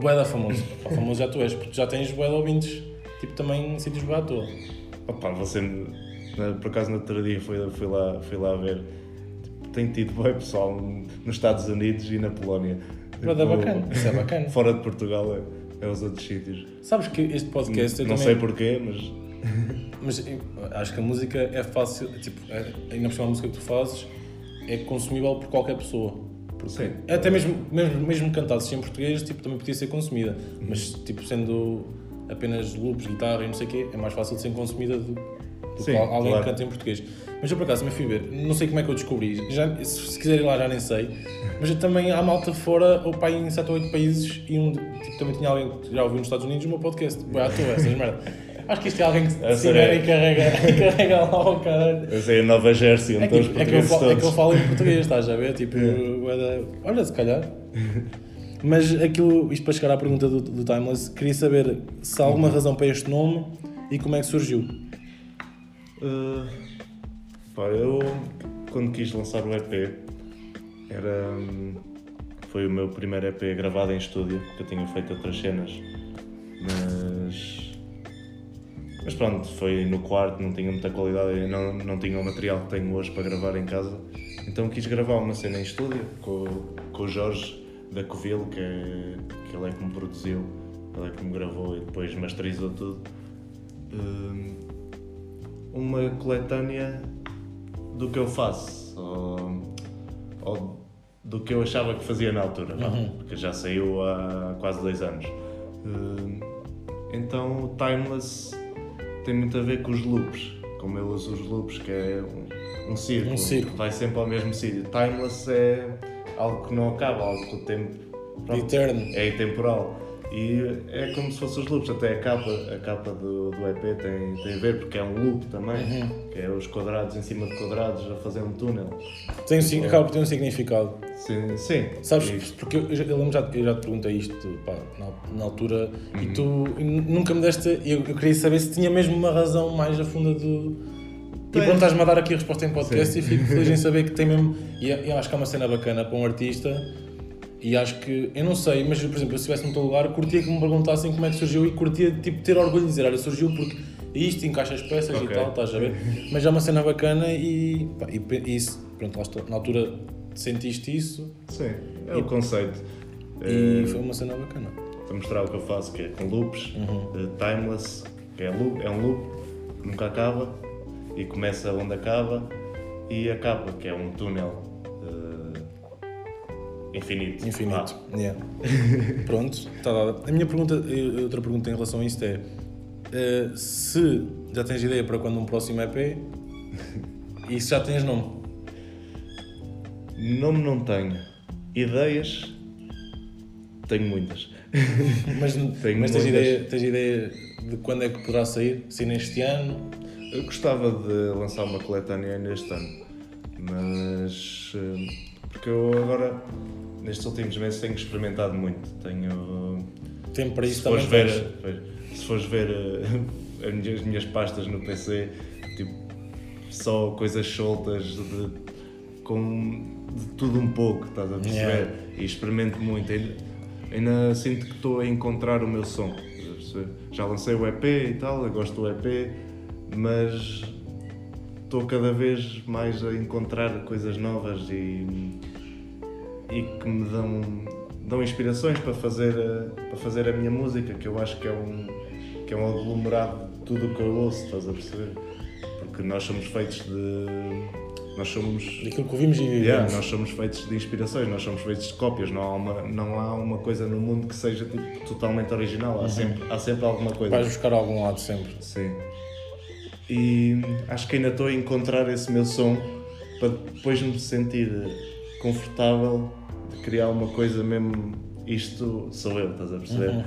Boeda famoso. Pá, famoso já tu és, porque já tens boeda ouvintes. Tipo, também em sítios boeda à toa. Opa, você. na- Por acaso no outro dia fui, fui, lá, fui lá ver. Tem tido bem pessoal nos Estados Unidos e na Polónia. Boeda Tipo, bacana. Isso é bacana. [LAUGHS] Fora de Portugal é, é os outros sítios. Sabes que este podcast eu não também... sei porquê, mas. [LAUGHS] Mas acho que a música é fácil, tipo, é, ainda por cima a música que tu fazes é consumível por qualquer pessoa. Sim. Até mesmo, mesmo, mesmo cantados em português, tipo, também podia ser consumida. Mas, tipo, sendo apenas loops, guitarra e não sei o quê, é mais fácil de ser consumida do, do que Sim, al- alguém claro. que canta em português. Mas eu, por acaso, também fui ver. Não sei como é que eu descobri. Já, se, se quiser ir lá, já nem sei. Mas eu também há malta fora, ou pai em 7 ou 8 países, e um, tipo, também tinha alguém que já ouviu nos Estados Unidos o meu podcast. Boa, à toa, essas merda. Acho que isto é alguém que se sério? e carrega, [LAUGHS] carrega lá o caralho. Eu sei a Nova Jersey, onde É os é, que eu falo, é que eu falo em português, estás a ver? Tipo, bué da- olha, se calhar. Mas aquilo, isto para chegar à pergunta do, do Timeless, queria saber se há alguma razão para este nome e como é que surgiu. Uh, pá, eu quando quis lançar o EP era hum, foi o meu primeiro EP gravado em estúdio, que eu tinha feito outras cenas, mas mas pronto, foi no quarto, não tinha muita qualidade, não, não tinha o material que tenho hoje para gravar em casa, então quis gravar uma cena em estúdio com, com o Jorge da Covil, que, é, que ele é que me produziu, ele é que me gravou e depois masterizou tudo. Hum, uma coletânea do que eu faço ou, ou do que eu achava que fazia na altura, Uhum. porque já saiu há quase dois anos. Hum, então o Timeless tem muito a ver com os loops, como eu uso os loops, que é um, um círculo, Um círculo. vai sempre ao mesmo sítio. Timeless é algo que não acaba, algo que o tempo pronto, Eterno. é intemporal. E é como se fossem os loops, até a capa, a capa do, do EP tem, tem a ver, porque é um loop também, Uhum. que é os quadrados em cima de quadrados a fazer um túnel. Tem, um sig- acaba por ter um significado. Sim, sim. Sabes, E- porque eu, já, eu lembro já, eu já te perguntei isto pá, na, na altura e Uhum. tu n- nunca me deste. Eu, eu queria saber se tinha mesmo uma razão mais a funda do. E pronto, estás-me a dar aqui a resposta em podcast e fico feliz em saber que tem mesmo. [LAUGHS] E eu acho que é uma cena bacana para um artista. E acho que, eu não sei, mas por exemplo, se estivesse no teu lugar, curtia que me perguntassem como é que surgiu e curtia tipo, ter orgulho de dizer: olha, surgiu porque isto encaixa as peças Ok. e tal, estás a ver? Mas é uma cena bacana e, pá, e, e isso, pronto, na altura sentiste isso Sim, é E- o conceito. e É, foi uma cena bacana. Para mostrar o que eu faço, que é com loops, Uhum. eh, timeless, que é, loop, é um loop nunca acaba e começa onde acaba e acaba, que é um túnel infinito. Infinito. Yeah. [LAUGHS] Pronto, está dada. A minha pergunta, outra pergunta em relação a isto é: eh, se já tens ideia para quando um próximo EP e se [LAUGHS] já tens nome. Nome não tenho. Ideias? Tenho muitas. [LAUGHS] Mas, Tenho mas tens, muitas. ideia, tens ideia de quando é que poderá sair? Se neste ano? Eu gostava de lançar uma coletânea ainda este ano, mas. eh, Porque eu agora, nestes últimos meses, tenho experimentado muito. Tenho. Tempo para isso se também ver, se fores ver eh, [LAUGHS] as minhas, as minhas pastas no PC, tipo, só coisas soltas de, com de tudo um pouco, estás a perceber? Yeah. E experimento muito. Ainda, ainda sinto que estou a encontrar o meu som. Já lancei o EP e tal, eu gosto do EP, mas estou cada vez mais a encontrar coisas novas e, e que me dão, dão inspirações para fazer, a, para fazer a minha música, que eu acho que é um, que é um aglomerado de tudo o que eu ouço, estás a perceber? Porque nós somos feitos de. Nós somos. Daquilo que ouvimos e vivemos. Yeah, nós somos feitos de inspirações, nós somos feitos de cópias, não há uma, não há uma coisa no mundo que seja tipo, totalmente original, há, sempre, há sempre alguma coisa. Vais buscar algum lado sempre. Sim. E acho que ainda estou a encontrar esse meu som para depois me sentir confortável criar uma coisa mesmo. Isto sou eu, estás a perceber? Uhum.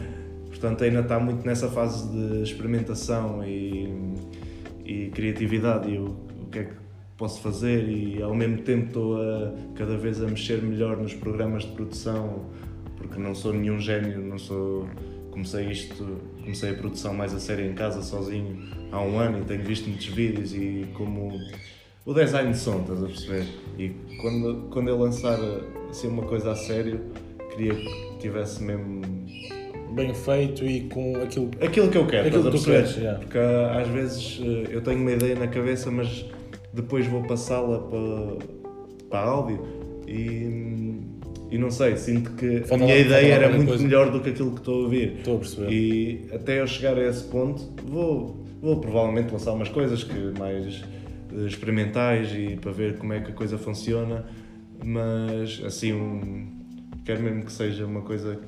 Portanto, ainda está muito nessa fase de experimentação e, e criatividade e o, o que é que posso fazer e ao mesmo tempo estou a, cada vez a mexer melhor nos programas de produção porque não sou nenhum gênio, não sou comecei isto, comecei a produção mais a sério em casa sozinho há um ano e tenho visto muitos vídeos e como o design de som, estás a perceber? E quando, quando eu lançar assim uma coisa a sério, queria que tivesse mesmo Bem feito e com aquilo aquilo que eu quero, Aquilo estás a que tu perceber? queres. Porque ah, às vezes eh, eu tenho uma ideia na cabeça, mas depois vou passá-la para, para áudio e, e não sei, sinto que Falta a minha lá- ideia era muito coisa. melhor do que aquilo que estou a ouvir. Estou a perceber. E até eu chegar a esse ponto, vou, vou provavelmente lançar umas coisas que mais experimentais e para ver como é que a coisa funciona, mas assim, um, quero mesmo que seja uma coisa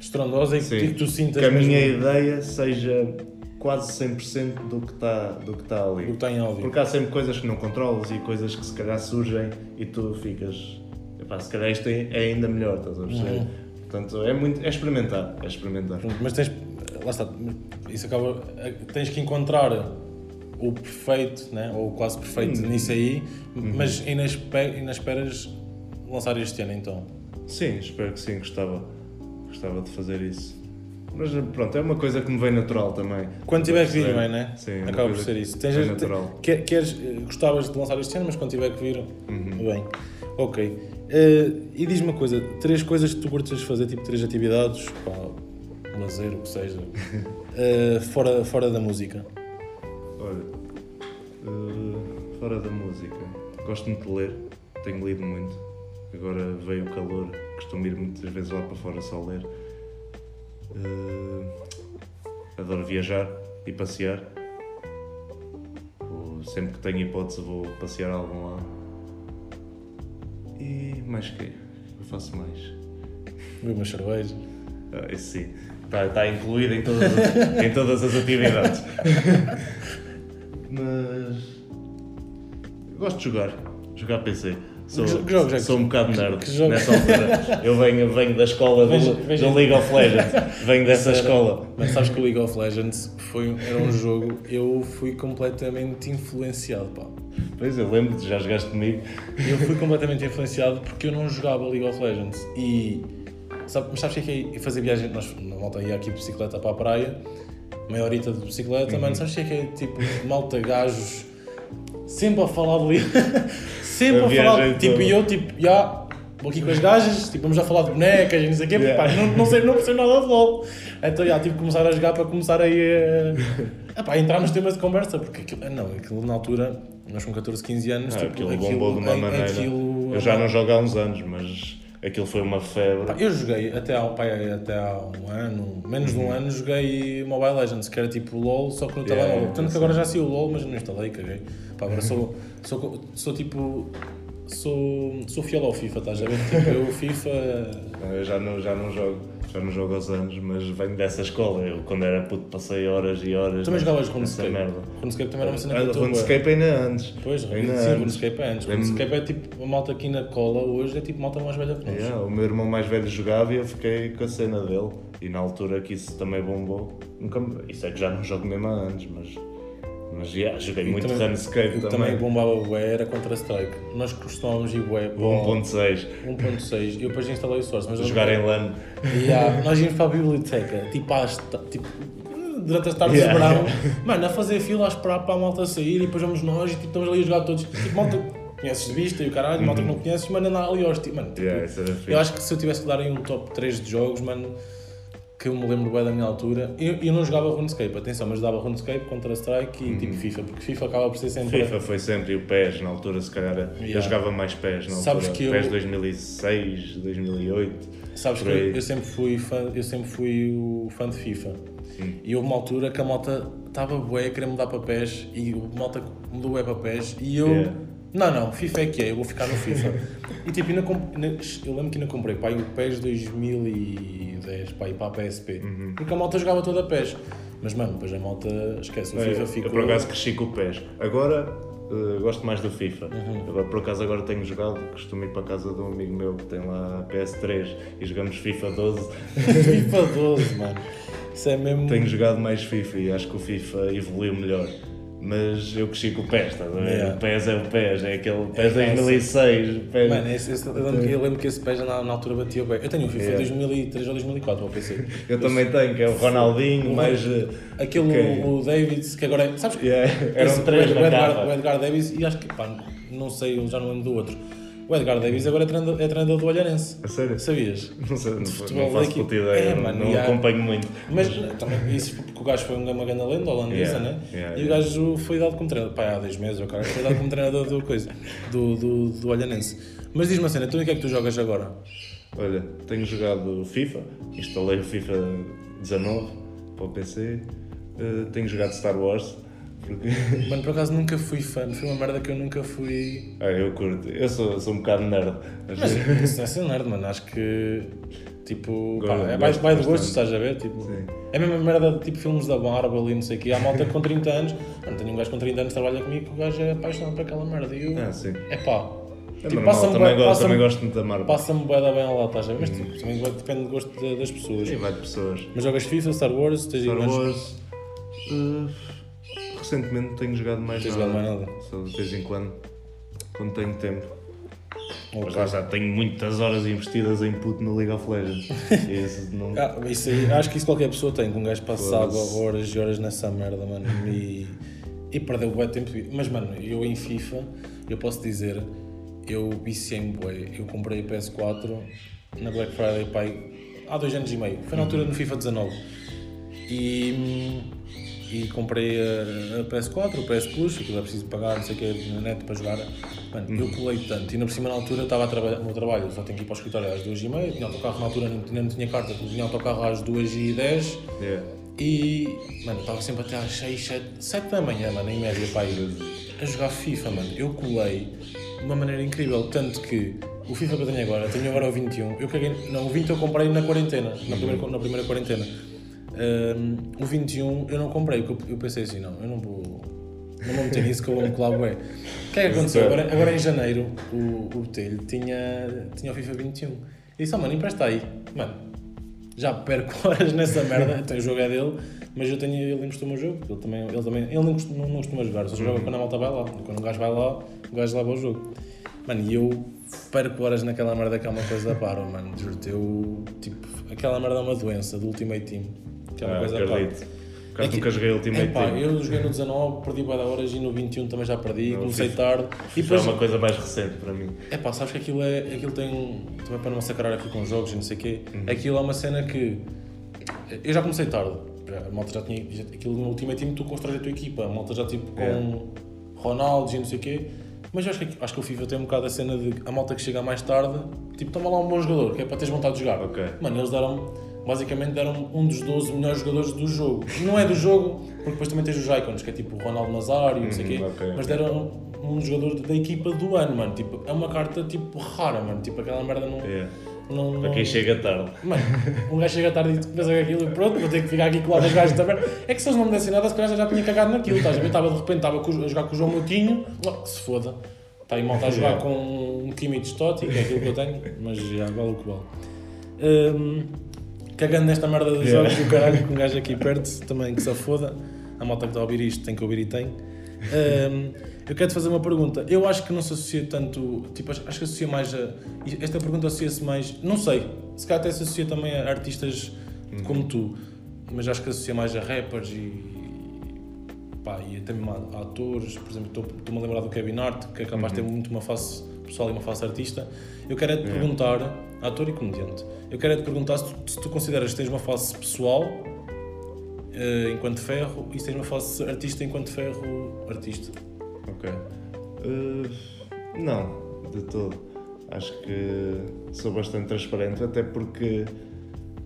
Estrondosa e que, Sim. que tu sintas que a mesmo minha ideia seja quase 100% do que está do que está que ali. está em áudio. Porque há sempre coisas que não controlas e coisas que se calhar surgem e tu ficas, epá, se calhar isto é é ainda melhor, estás a perceber? Uhum. Portanto, é muito, é experimentar, é experimentar. Mas tens, lá está, isso acaba, tens que encontrar o perfeito, né? ou quase perfeito nisso aí, Uhum. mas ainda, espe- ainda esperas lançar este ano então. Sim, espero que sim, gostava, gostava de fazer isso. Mas pronto, é uma coisa que me vem natural também. Quando tiver que vir, não é? Né? Sim, é Acaba por ser isso. Tens, vem te- natural. quer- queres, gostavas de lançar este ano, mas quando tiver que vir, Uhum. bem. Ok. Eh, e diz-me uma coisa, três coisas que tu curtes fazer, tipo três atividades, pá, lazer, o que seja, [LAUGHS] eh, fora, fora da música. Olha, eh, fora da música, gosto muito de ler, tenho lido muito. Agora veio o calor, costumo ir muitas vezes lá para fora só ler. Eh, adoro viajar e passear. Vou- sempre que tenho hipótese vou passear a algum lado. E mais que eu faço mais? Beber uma cerveja. Ah, esse sim. Está, está incluído em todas, as, em todas as atividades. [LAUGHS] Mas. Gosto de jogar. Jogar PC. Sou, Que jogos é sou um bocado que- nerd que nessa altura. Eu venho, venho da escola do, veja- do League of Legends. Venho dessa Era- escola. Mas sabes que o League of Legends foi, era um jogo, eu fui completamente influenciado, pá. Pois eu lembro, já jogaste comigo. Eu fui completamente influenciado porque eu não jogava League of Legends e sabe, mas sabes o que é que é fazer viagem? Nós na volta ia aqui de bicicleta para a praia, meia horita de bicicleta, mano, sabes o que é que é tipo malta gajos sempre a falar de [LAUGHS] sempre A a, falar, tipo, toda. e eu tipo, já vou aqui com as gajas, tipo, vamos já falar de bonecas e não sei o quê, porque, Yeah. pá, não, não sei, não percebo nada de LOL. [LAUGHS] Então já tive que começar a jogar para começar aí a, a, pá, a entrar nos temas de conversa, porque aquilo, não, aquilo na altura, nós com 14, 15 anos, Ah, tipo, aquilo bombou de uma a- maneira. aquilo- Eu já não jogo há uns anos, mas aquilo foi uma febre. Eu joguei até há, pá, até há um ano, menos de um ano, joguei Mobile Legends, que era tipo LOL, só que no Uhum. Yeah, telemóvel. Tanto que agora já saiu o LOL, mas não instalei, caguei. Pá, agora sou, sou, sou tipo. Sou, sou fiel ao FIFA, estás a ver? Tipo, eu FIFA. [LAUGHS] Eu já não, já não jogo. Já não jogo aos anos, mas venho dessa escola. Eu, quando era puto, passei horas e horas. Também jogavas RuneScape? merda. RuneScape também era uma cena Ah, que eu estou a RuneScape ainda antes. Pois, ainda sim, antes. RuneScape é antes. RuneScape é tipo a malta aqui na cola hoje, é tipo malta mais velha que nós. Yeah, o meu irmão mais velho jogava e eu fiquei com a cena dele. E na altura que isso também bombou, nunca, isso é que já não jogo mesmo há anos, mas, mas yeah, joguei E muito também- O que também. também bombava bué era Counter-Strike. Nós costumávamos ir bué para o 1.6, 1.6. Eu depois instalei o Source, mas jogar em LAN. Yeah, nós íamos para a biblioteca, tipo, às, tipo durante as tardes Yeah, de verão, mano, a fazer fila, a esperar para a malta sair e depois vamos nós e tipo, estamos ali a jogar todos. Tipo, malta conheces de vista e o caralho, malta que não conheces, mano, anda ali aos mano, tipo, Yeah, eu acho que se eu tivesse que dar aí um top 3 de jogos, mano, que eu me lembro bem da minha altura, eu, eu não jogava RuneScape, atenção, mas jogava RuneScape, Counter-Strike e tipo FIFA, porque FIFA acaba por ser sempre. FIFA foi sempre e o PES na altura, se calhar. Eu Yeah. jogava mais PES na Sabes altura. que eu- PES 2006, 2008. Sabes que eu, eu sempre fui fã, eu sempre fui o fã de FIFA. E houve uma altura que a malta estava bué a querer mudar para PES e a malta mudou bué para PES e eu. Yeah. Não, não, FIFA é que é, eu vou ficar no FIFA. e tipo, ainda comp- eu lembro que ainda comprei pá, o PES 2010 pá, para a PSP. Uhum. Porque a malta jogava toda a PES. Mas mano, depois a malta esquece, o É, FIFA Eu ficou. por acaso cresci com o PES. Agora eh, gosto mais do FIFA. Uhum. Agora, por acaso agora tenho jogado, costumo ir para a casa de um amigo meu que tem lá a PS3 e jogamos FIFA 12. [LAUGHS] FIFA 12, mano. Isso é mesmo. Tenho jogado mais FIFA e acho que o FIFA evoluiu melhor. Mas eu cresci com o PES, estás a ver? Yeah. O PES é o PES, é aquele PES É, 2006. PES... Mano, esse, esse- eu, lembro, que- eu lembro que esse PES na, na altura batia bem. Eu tenho o FIFA Yeah. 2003 ou 2004 ao PC. [LAUGHS] eu também tenho, que é o Ronaldinho, O- mais. Aquele, ok. o Davids, que agora é. Sabes que Yeah, [LAUGHS] eram esse- três o Edgar, o Edgar Davis, e acho que, pá, não sei, eu já não lembro do outro. O Edgar Davis agora é treinador, é treinador do Olharense. A sério? Sabias? Não, sei, não, futebol não faço daqui- puta ideia, É, não- mano, não yeah. acompanho muito. Mas também, isso porque o gajo foi uma grande lenda holandesa, Yeah, né? yeah, e o gajo foi dado como treinador, pá, há 10 meses, o cara foi dado como treinador do coisa, do, do, do Olhanense. Mas diz-me uma cena, então e o que é que tu jogas agora? Olha, tenho jogado FIFA, instalei o FIFA 19 para o PC, eh, tenho jogado Star Wars, porque [LAUGHS] Mano, por acaso nunca fui fã, foi uma merda que eu nunca fui. ah, eu curto, eu sou, sou um bocado nerd. Mas, Mas isso não é ser nerd, mano, acho que. Tipo, pá, Gosto- é mais de gosto, estás a ver? Tipo, Sim. é a mesma merda de tipo filmes da Marvel e não sei o quê. Há malta com 30 anos, mano, tenho um gajo com 30 anos que trabalha comigo que o gajo é apaixonado por aquela merda. E eu, Ah, sim. é pá, tipo, passa-me também, gosto, também gosto muito da Marvel. passa-me bué da bem lá, estás a ver? Mas tipo, também vai- depende do gosto da- das pessoas. E vai de pessoas. Mas jogas FIFA, Star Wars, tens Star Wars, eh, recentemente não tenho jogado mais nada. jogado mais nada? Só de vez em quando, quando tenho tempo. Ok. Mas lá já tenho muitas horas investidas em puto no League of Legends. [LAUGHS] Isso não... Ah, isso aí, acho que isso qualquer pessoa tem, que um gajo passava Foda-se. horas e horas nessa merda, mano, e, e perdeu bué tempo. Mas, mano, eu em FIFA, eu posso dizer, eu viciei-me bué. Eu comprei o PS4 na Black Friday, pai, há dois anos e meio. Foi na altura no FIFA 19. E, e comprei a, a PS4, o PS Plus, aquilo é preciso pagar, não sei o que, na net para jogar. Mano, eu colei tanto, e ainda por cima na altura estava a trabalhar no meu trabalho, só tenho que ir para o escritório às 2h30, tinha autocarro na altura, não tinha, não tinha carta, tinha autocarro às 2h10 Yeah. e, mano, estava sempre até às 6, 7, 7 da manhã, mano, em média, pai, a jogar FIFA, mano. Eu colei de uma maneira incrível, tanto que o FIFA que eu tenho agora, tenho agora o 21, eu caguei, não, o 20 eu comprei na quarentena, na primeira, na primeira quarentena. Ahm, o 21 eu não comprei, porque eu, pensei assim, não, eu não vou, não vou meter nisso que eu vou me colar bué. O que é que aconteceu? Agora, agora em janeiro, o, o Botelho tinha, tinha o FIFA 21. E disse, oh, mano, empresta aí. Mano, já perco [LAUGHS] horas nessa merda, [LAUGHS] então o jogo é dele, mas eu tenho, ele emprestou o meu jogo, ele também, ele também, ele não costuma, não, costuma jogar, só joga quando a malta vai lá, quando o gajo vai lá, o gajo leva o jogo. Mano, e eu perco horas naquela merda que é uma coisa para, mano, juro-te, eu, tipo, aquela merda é uma doença do Ultimate Team, que é uma Ah, coisa acredito. Acaso É que- nunca joguei Ultimate Epá, Team. eu joguei no 19, perdi bué de horas e no 21 também já perdi, Não, comecei FIFA- tarde. E Isso é depois, uma coisa mais recente para mim. é pá, sabes que aquilo, é, aquilo tem. Também para não massacrar aqui com jogos e não sei o quê. Uhum. Aquilo é uma cena que. Eu já comecei tarde. A malta já tinha. Já, aquilo no Ultimate Team tu constróis a tua equipa. A malta já tipo com Yeah. Ronaldo e não sei o quê. Mas eu acho que, acho que o FIFA tem um bocado a cena de a malta que chega mais tarde, tipo, toma lá um bom jogador, que é para teres vontade de jogar. Ok. Mano, eles deram, basicamente deram um dos 12 melhores jogadores do jogo. Não é do jogo, porque depois também tens os icons, que é tipo o Ronaldo Nazário, não sei o quê, Uhum, mas deram um jogador da equipa do ano, mano. Tipo, é uma carta tipo rara, mano. Tipo, aquela merda não. Yeah. Não, Para não- quem chega tarde. Mano, um gajo chega tarde e pensa que aquilo, pronto, vou ter que ficar aqui colado aos gajos também. É que se eles não me dessem nada, se calhar já tinha cagado naquilo, estás a ver? Estava de repente estava com- a jogar com o João Moutinho, oh, que se foda. Está aí malta a jogar Yeah. [LAUGHS] com um Kimi de Stotti, que é aquilo que eu tenho, mas já vale o que vale. Hum, cagando nesta merda dos Yeah. jogos do caralho, com um gajo aqui perto, também que se foda. A malta que está a ouvir isto tem que ouvir e tem. Hum, eu quero te fazer uma pergunta. Eu acho que não se associa tanto. Tipo, acho que associa mais a. Esta pergunta associa-se mais. Não sei. Se calhar até se associa também a artistas como tu. Mas acho que associa mais a rappers e. Pá, e até mesmo a, a atores. Por exemplo, estou- estou-me a lembrar do Kevin Hart, que é capaz de ter muito uma face pessoal e uma face artista. Eu quero é te Yeah. perguntar. Ator e comediante. Eu quero é te perguntar se tu, se tu consideras que tens uma face pessoal eh, enquanto ferro e se tens uma face artista enquanto ferro artista. Ok. Uh, não, de todo. Acho que sou bastante transparente, até porque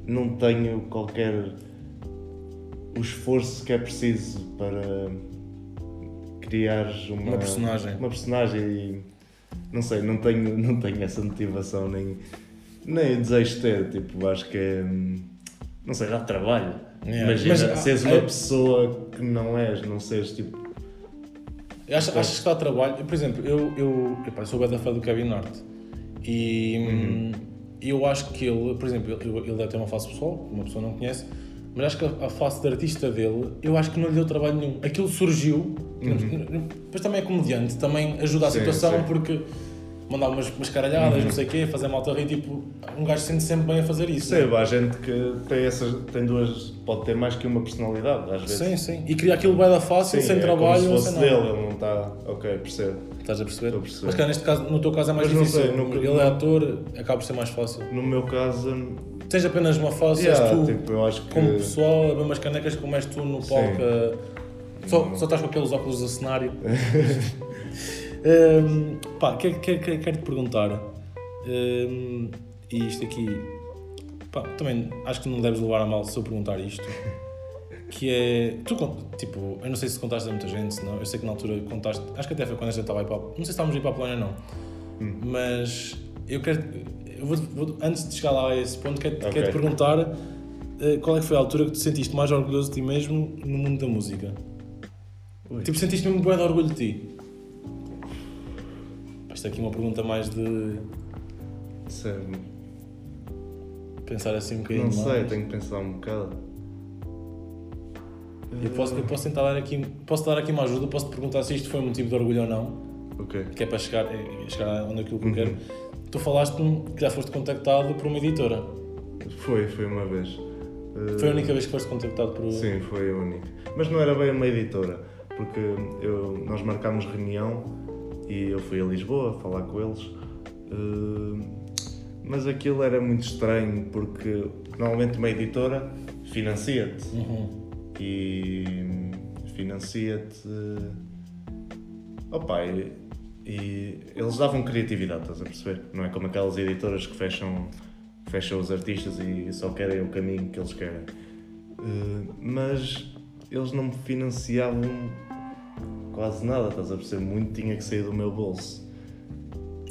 não tenho qualquer o esforço que é preciso para criar uma, Uma personagem. uma personagem e não sei, não tenho, não tenho essa motivação nem, nem o desejo de ter. Tipo, acho que é. hum, Não sei, dá trabalho. Yeah. Imagina, Mas, seres ah, uma é- pessoa que não és, não seres tipo. Achas, achas que dá trabalho? Por exemplo, eu, eu, eu sou bem da fã do Kevin Hart e hum, eu acho que ele, por exemplo, ele, ele deve ter uma face pessoal, uma pessoa não conhece, mas acho que a, face de artista dele, eu acho que não lhe deu trabalho nenhum. Aquilo surgiu, depois também é comediante, também ajuda a Sim, situação sim. porque mandar umas, umas caralhadas, não sei o quê, fazer malta rir, tipo, um gajo sente sempre bem a fazer isso. Percebo, há gente que tem, essas, tem duas, pode ter mais que uma personalidade, às vezes. Sim, sim. E cria aquilo bem da fácil, Sim, sem é trabalho, como se sem fosse nada. dele, ele não está. Ok, percebo. Estás a perceber? Estou a perceber. Mas cara, neste caso, no teu caso é mais Mas não difícil. sei, nunca- Ele é ator, acaba por ser mais fácil. No meu caso, Tens apenas uma face, yeah, és tu tipo, que. como pessoal, a ver umas canecas como és tu no Sim. palco. a- Só, só estás com aqueles óculos do cenário. [LAUGHS] Hum, pá, quero, quero, quero, quero te perguntar. hum, e isto aqui. Pá, também acho que não deves levar a mal se eu perguntar isto. Que é. Tu, tipo, eu não sei se contaste a muita gente, se não. Eu sei que na altura contaste. Acho que até foi quando a gente estava a ir para. Não sei se estávamos a ir para a Polónia ou não. Hum. Mas eu quero. Eu vou, vou- antes de chegar lá a esse ponto, quero, Ok. quero te perguntar eh, qual é que foi a altura que te sentiste mais orgulhoso de ti mesmo no mundo da música? Ui. Tipo, sentiste mesmo bué de orgulho de ti? Isto aqui é uma pergunta mais de Sei, pensar assim um bocadinho não mais. sei, tenho que pensar um bocado. Eu posso, eu posso tentar dar aqui, posso dar aqui uma ajuda, posso te perguntar se isto foi um motivo de orgulho ou não, Ok. que é para chegar, é, chegar onde aquilo que eu Uhum. quero. Tu falaste-me que já foste contactado por uma editora. Foi, foi uma vez. Foi a Uh, única vez que foste contactado por. Sim, foi a única. Mas não era bem uma editora, porque eu, nós marcámos reunião e eu fui a Lisboa falar com eles. Uh, mas aquilo era muito estranho porque normalmente uma editora financia-te Uhum. e financia-te. Opa, e, e eles davam criatividade, estás a perceber? Não é como aquelas editoras que fecham, fecham os artistas e só querem o caminho que eles querem. Eh, mas eles não me financiavam quase nada, estás a perceber? Muito tinha que sair do meu bolso.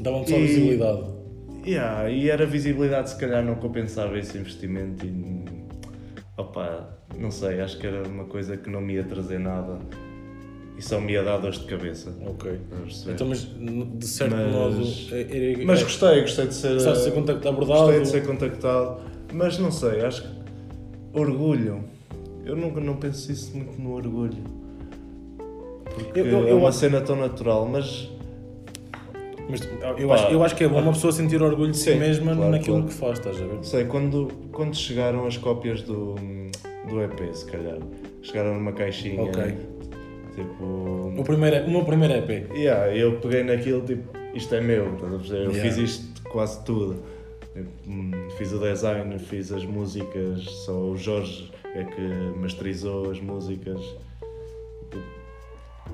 Davam-te só E- visibilidade. Yeah, e era visibilidade, se calhar não compensava esse investimento e. Opa, não sei, acho que era uma coisa que não me ia trazer nada e só me ia dar dores de cabeça. Ok. Então, mas de certo Mas- modo. é- é- Mas é- gostei, gostei de ser. gostaste de ser contactado, abordado. Gostei de ser contactado, mas não sei, acho que orgulho. Eu nunca não penso isso muito no orgulho. Porque Eu- eu- é uma cena tão natural, mas Mas eu Pá. acho, eu acho que é bom uma pessoa sentir orgulho de si Sim, mesma claro, naquilo claro. que faz, estás a ver? sei, quando, quando chegaram as cópias do, do EP, se calhar, chegaram numa caixinha. Ok. Tipo. O, primeiro, o meu primeiro EP. Yeah, eu peguei naquilo, tipo, isto é meu, estás a perceber? Eu Yeah. fiz isto quase tudo. Tipo, hum, Fiz o design, fiz as músicas, só o Jorge é que masterizou as músicas.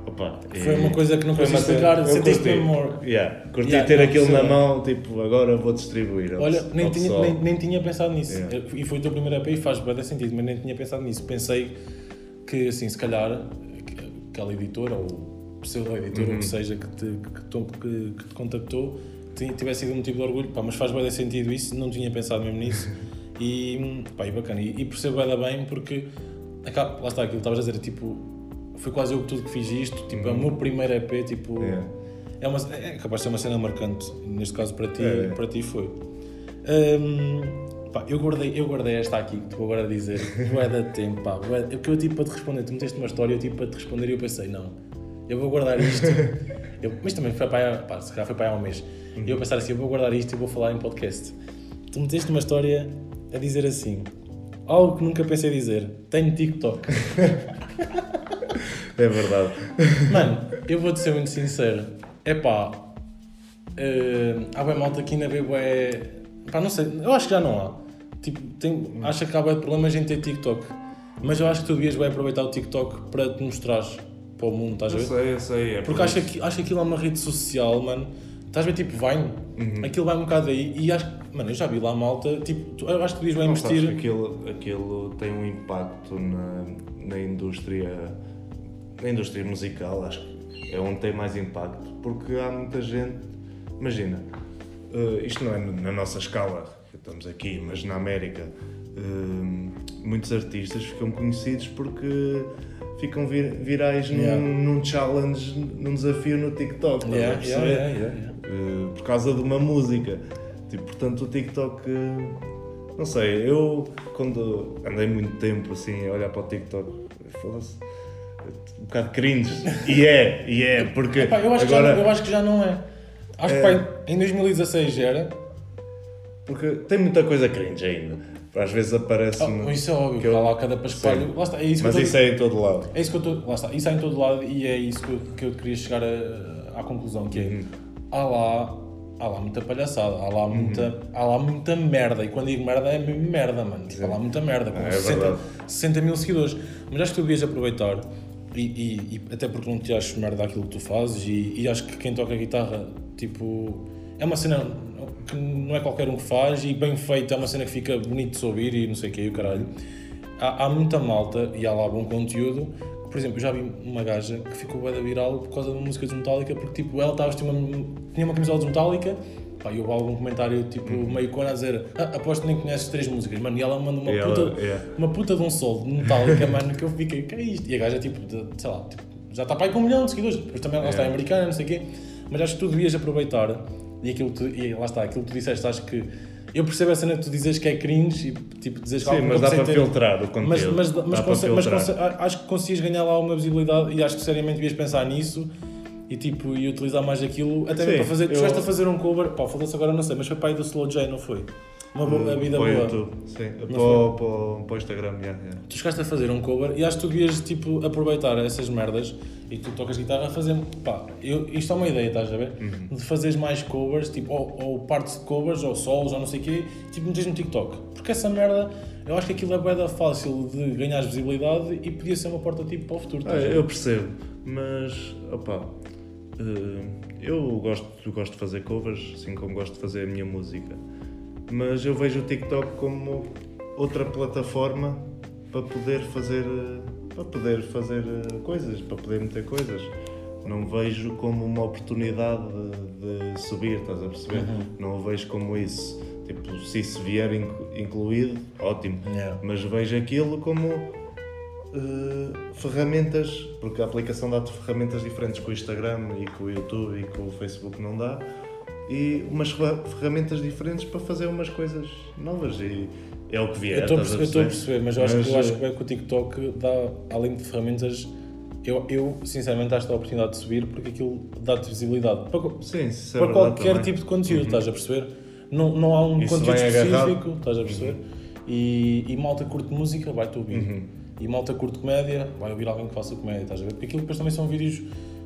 Opa, Foi e- uma coisa que não consigo uma explicar, eu sentiste mesmo amor. Yeah, curti Yeah, ter não, aquilo na sei. mão, tipo, agora vou distribuir. ao Olha, pe- nem ao tinha, nem, nem tinha pensado nisso. Yeah. E foi o teu primeiro EP e faz bem sentido, mas nem tinha pensado nisso. Pensei que, assim, se calhar, aquela editora ou pseudo-editora, Uhum. ou que seja, que te, que, que- que te contactou, ti- tivesse sido um motivo de orgulho, pá, mas faz bem sentido isso, não tinha pensado mesmo nisso. [LAUGHS] E, pá, e bacana. E, e percebo bem, bem porque, acá, lá está aquilo que estavas a dizer, tipo, foi quase eu que tudo que fiz isto, tipo, é o meu primeiro EP, tipo, Uhum. É, uma, é capaz de ser uma cena marcante, neste caso para ti, É. para ti foi. Hum, pá, eu, guardei, eu guardei esta aqui, que agora dizer, [LAUGHS] bué da tempo, pá, bué, eu, que eu tipo para te responder, tu meteste uma história, eu tipo para te responder e eu pensei, não, eu vou guardar isto, [LAUGHS] Eu- mas também foi para aí, pá, se calhar foi para aí há um mês, e eu pensar assim, eu vou guardar isto e vou falar em podcast. Tu meteste uma história a dizer assim, algo que nunca pensei dizer, tenho TikTok. [LAUGHS] É verdade. Mano, eu vou-te ser muito sincero. É pá, há bem malta aqui na BB é. Pá, não sei, eu acho que já não há. Tipo, tem, acho que há bem problemas em ter TikTok. Mas eu acho que tu devias bem aproveitar o TikTok para te mostrares para o mundo, estás a Eu ver? sei, eu sei. É Porque por acho que, acho que aquilo é uma rede social, mano. Estás a ver, tipo, Vine? Uhum. Aquilo vai um bocado aí e acho que, mano, eu já vi lá malta, tipo, tu- eu acho que tu devias bem investir. que aquilo, aquilo tem um impacto na, na indústria na indústria musical, acho que é onde tem mais impacto, porque há muita gente, imagina, eh, isto não é na nossa escala, estamos aqui, mas na América, eh, muitos artistas ficam conhecidos porque ficam vir- virais num, Yeah. num challenge, num desafio no TikTok, a Yeah, yeah, yeah. Uh, por causa de uma música. Tipo, portanto, o TikTok, uh, não sei, eu quando andei muito tempo assim a olhar para o TikTok, foda-se, um bocado cringe. E é, e é, porque Epá, eu, acho que já agora. não, eu acho que já não é. Acho É. que pá, em 2016 já era. Porque tem muita coisa cringe ainda. Às vezes aparece. Ah, no- isso é óbvio, que eu- lá cada. Lá está, é isso Mas isso tô- é em todo lado. é isso que eu estou. Lá está, isso há em todo lado e é isso que eu, que eu queria chegar a- à conclusão, que é Uhum. há lá. Há lá muita palhaçada, há Uhum. lá muita, há lá muita merda. E quando digo merda é mesmo merda, mano. Tipo, há lá muita merda, com É 60, verdade. 60 mil seguidores. Mas acho que tu devias aproveitar, e, e- e até porque não te achas merda aquilo que tu fazes, e, e acho que quem toca guitarra, tipo, é uma cena que não é qualquer um que faz, e bem feita, é uma cena que fica bonito de se ouvir e não sei o que, o caralho. Há, há muita malta e há lá bom conteúdo. Por exemplo, eu já vi uma gaja que ficou bué da viral por causa da música dos Metallica, porque tipo, ela estava tinha uma, uma camisola dos Metallica, pá, e houve algum comentário tipo meio cona a dizer ah, aposto que nem conheces três músicas, mano, e ela manda uma ela- puta, yeah. uma puta de um solo de Metallica, mano, que eu fiquei, que é isto? E a gaja, tipo, de- sei lá, tipo, já está para aí com um milhão de seguidores, depois também ela está Yeah. americana, não sei o quê, mas acho que tu devias aproveitar, e aquilo tu, e lá está, aquilo que tu disseste, acho que eu percebo a cena que tu dizes que é cringe e tipo dizes que Sim, mas dá para ter- filtrar o conteúdo. mas, mas, mas, mas acho que conseguias ganhar lá uma visibilidade e acho que seriamente devias pensar nisso e tipo e utilizar mais aquilo até mesmo para fazer. Tu eu- chegaste a fazer um cover, pá, foda-se agora não sei, mas foi para aí do Slow J, não foi? Uma boa, vida boa. YouTube, sim. Para, o- para, o- para o Instagram, yeah, yeah. Tu chegaste a fazer um cover e acho que tu devias tipo, aproveitar essas merdas e tu tocas guitarra a fazer. Pá, eu, isto é uma ideia, estás a ver? Uhum. De fazeres mais covers, tipo, ou, ou partes de covers, ou solos, ou não sei o quê, tipo, metes no TikTok. Porque essa merda, eu acho que aquilo é bué fácil de ganhar visibilidade e podia ser uma porta tipo para o futuro. Ah, eu percebo, mas opá, eu gosto, gosto de fazer covers, assim como gosto de fazer a minha música. Mas eu vejo o TikTok como outra plataforma para poder fazer eh, para poder fazer eh, coisas, para poder meter coisas. Não vejo como uma oportunidade de, de subir, estás a perceber? Uhum. Não o vejo como isso. Tipo, se isso vier inclu- incluído, ótimo. Yeah. Mas vejo aquilo como eh, ferramentas, porque a aplicação dá-te ferramentas diferentes que o Instagram e que o YouTube e que o Facebook não dá, e umas ferra- ferramentas diferentes para fazer umas coisas novas. E é o que vier. Eu estou a a perceber, mas eu acho, Mas, que, eu acho que que o TikTok dá, além de ferramentas, eu, eu sinceramente acho que dá a oportunidade de subir porque aquilo dá-te visibilidade. Para, Sim, é para qualquer também. Uhum. tipo de conteúdo, estás a perceber? Não, não há um Isso conteúdo específico, agarrado. estás a perceber? E, e malta curte música, vai-te ouvir. Uhum. E malta curte comédia, vai ouvir alguém que faça comédia, estás a ver? Porque aquilo depois também são vídeos.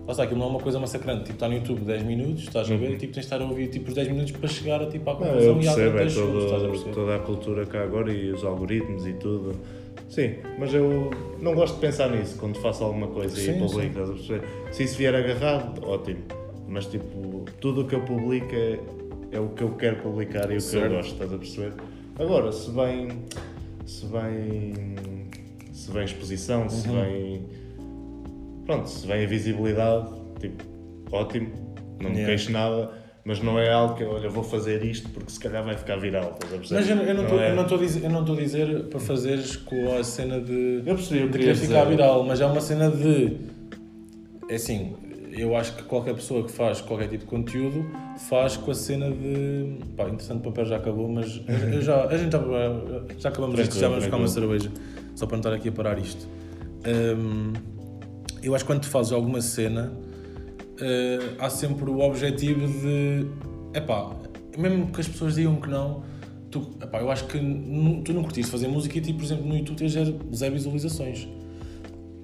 Lá está, aquilo não é uma coisa massacrante. Tipo, está no YouTube 10 minutos, estás a ver? E tipo, tens de estar a ouvir tipo, os 10 minutos para chegar a, tipo, à Uhum. Não, conclusão eu e percebo, é 10 segundos, estás a todo, perceber? toda a cultura cá agora e os algoritmos e tudo. Sim, mas eu não gosto de pensar nisso quando faço alguma coisa Sim, e publico. estás a perceber? Se isso vier agarrado, ótimo. Mas tipo, tudo o que eu publico é, é o que eu quero publicar e o que Certo. eu gosto, estás a perceber? Agora, se vem. Se vem. Se vem exposição, se Uhum. vem. Pronto, se vem a visibilidade, tipo, ótimo, não me Yeah. queixo nada, Mas não é algo que, olha, vou fazer isto porque se calhar vai ficar viral, estás? Mas eu, eu não estou é- eu a eu a dizer para fazeres com a cena de, Eu percebi o de que querer querias ficar dizer. viral, mas é uma cena de. É assim, eu acho que qualquer pessoa que faz qualquer tipo de conteúdo faz com a cena de. Pá, interessante, o papel já acabou, mas eu já, a gente já, já acabamos isto, já vamos buscar uma cerveja, só para não estar aqui a parar isto. Hum, eu acho que quando tu fazes alguma cena, eh, há sempre o objetivo de. Epá, mesmo que as pessoas digam que não, tu, epá, eu acho que tu não curtiste fazer música e tipo, por exemplo, no YouTube tens zero zero visualizações.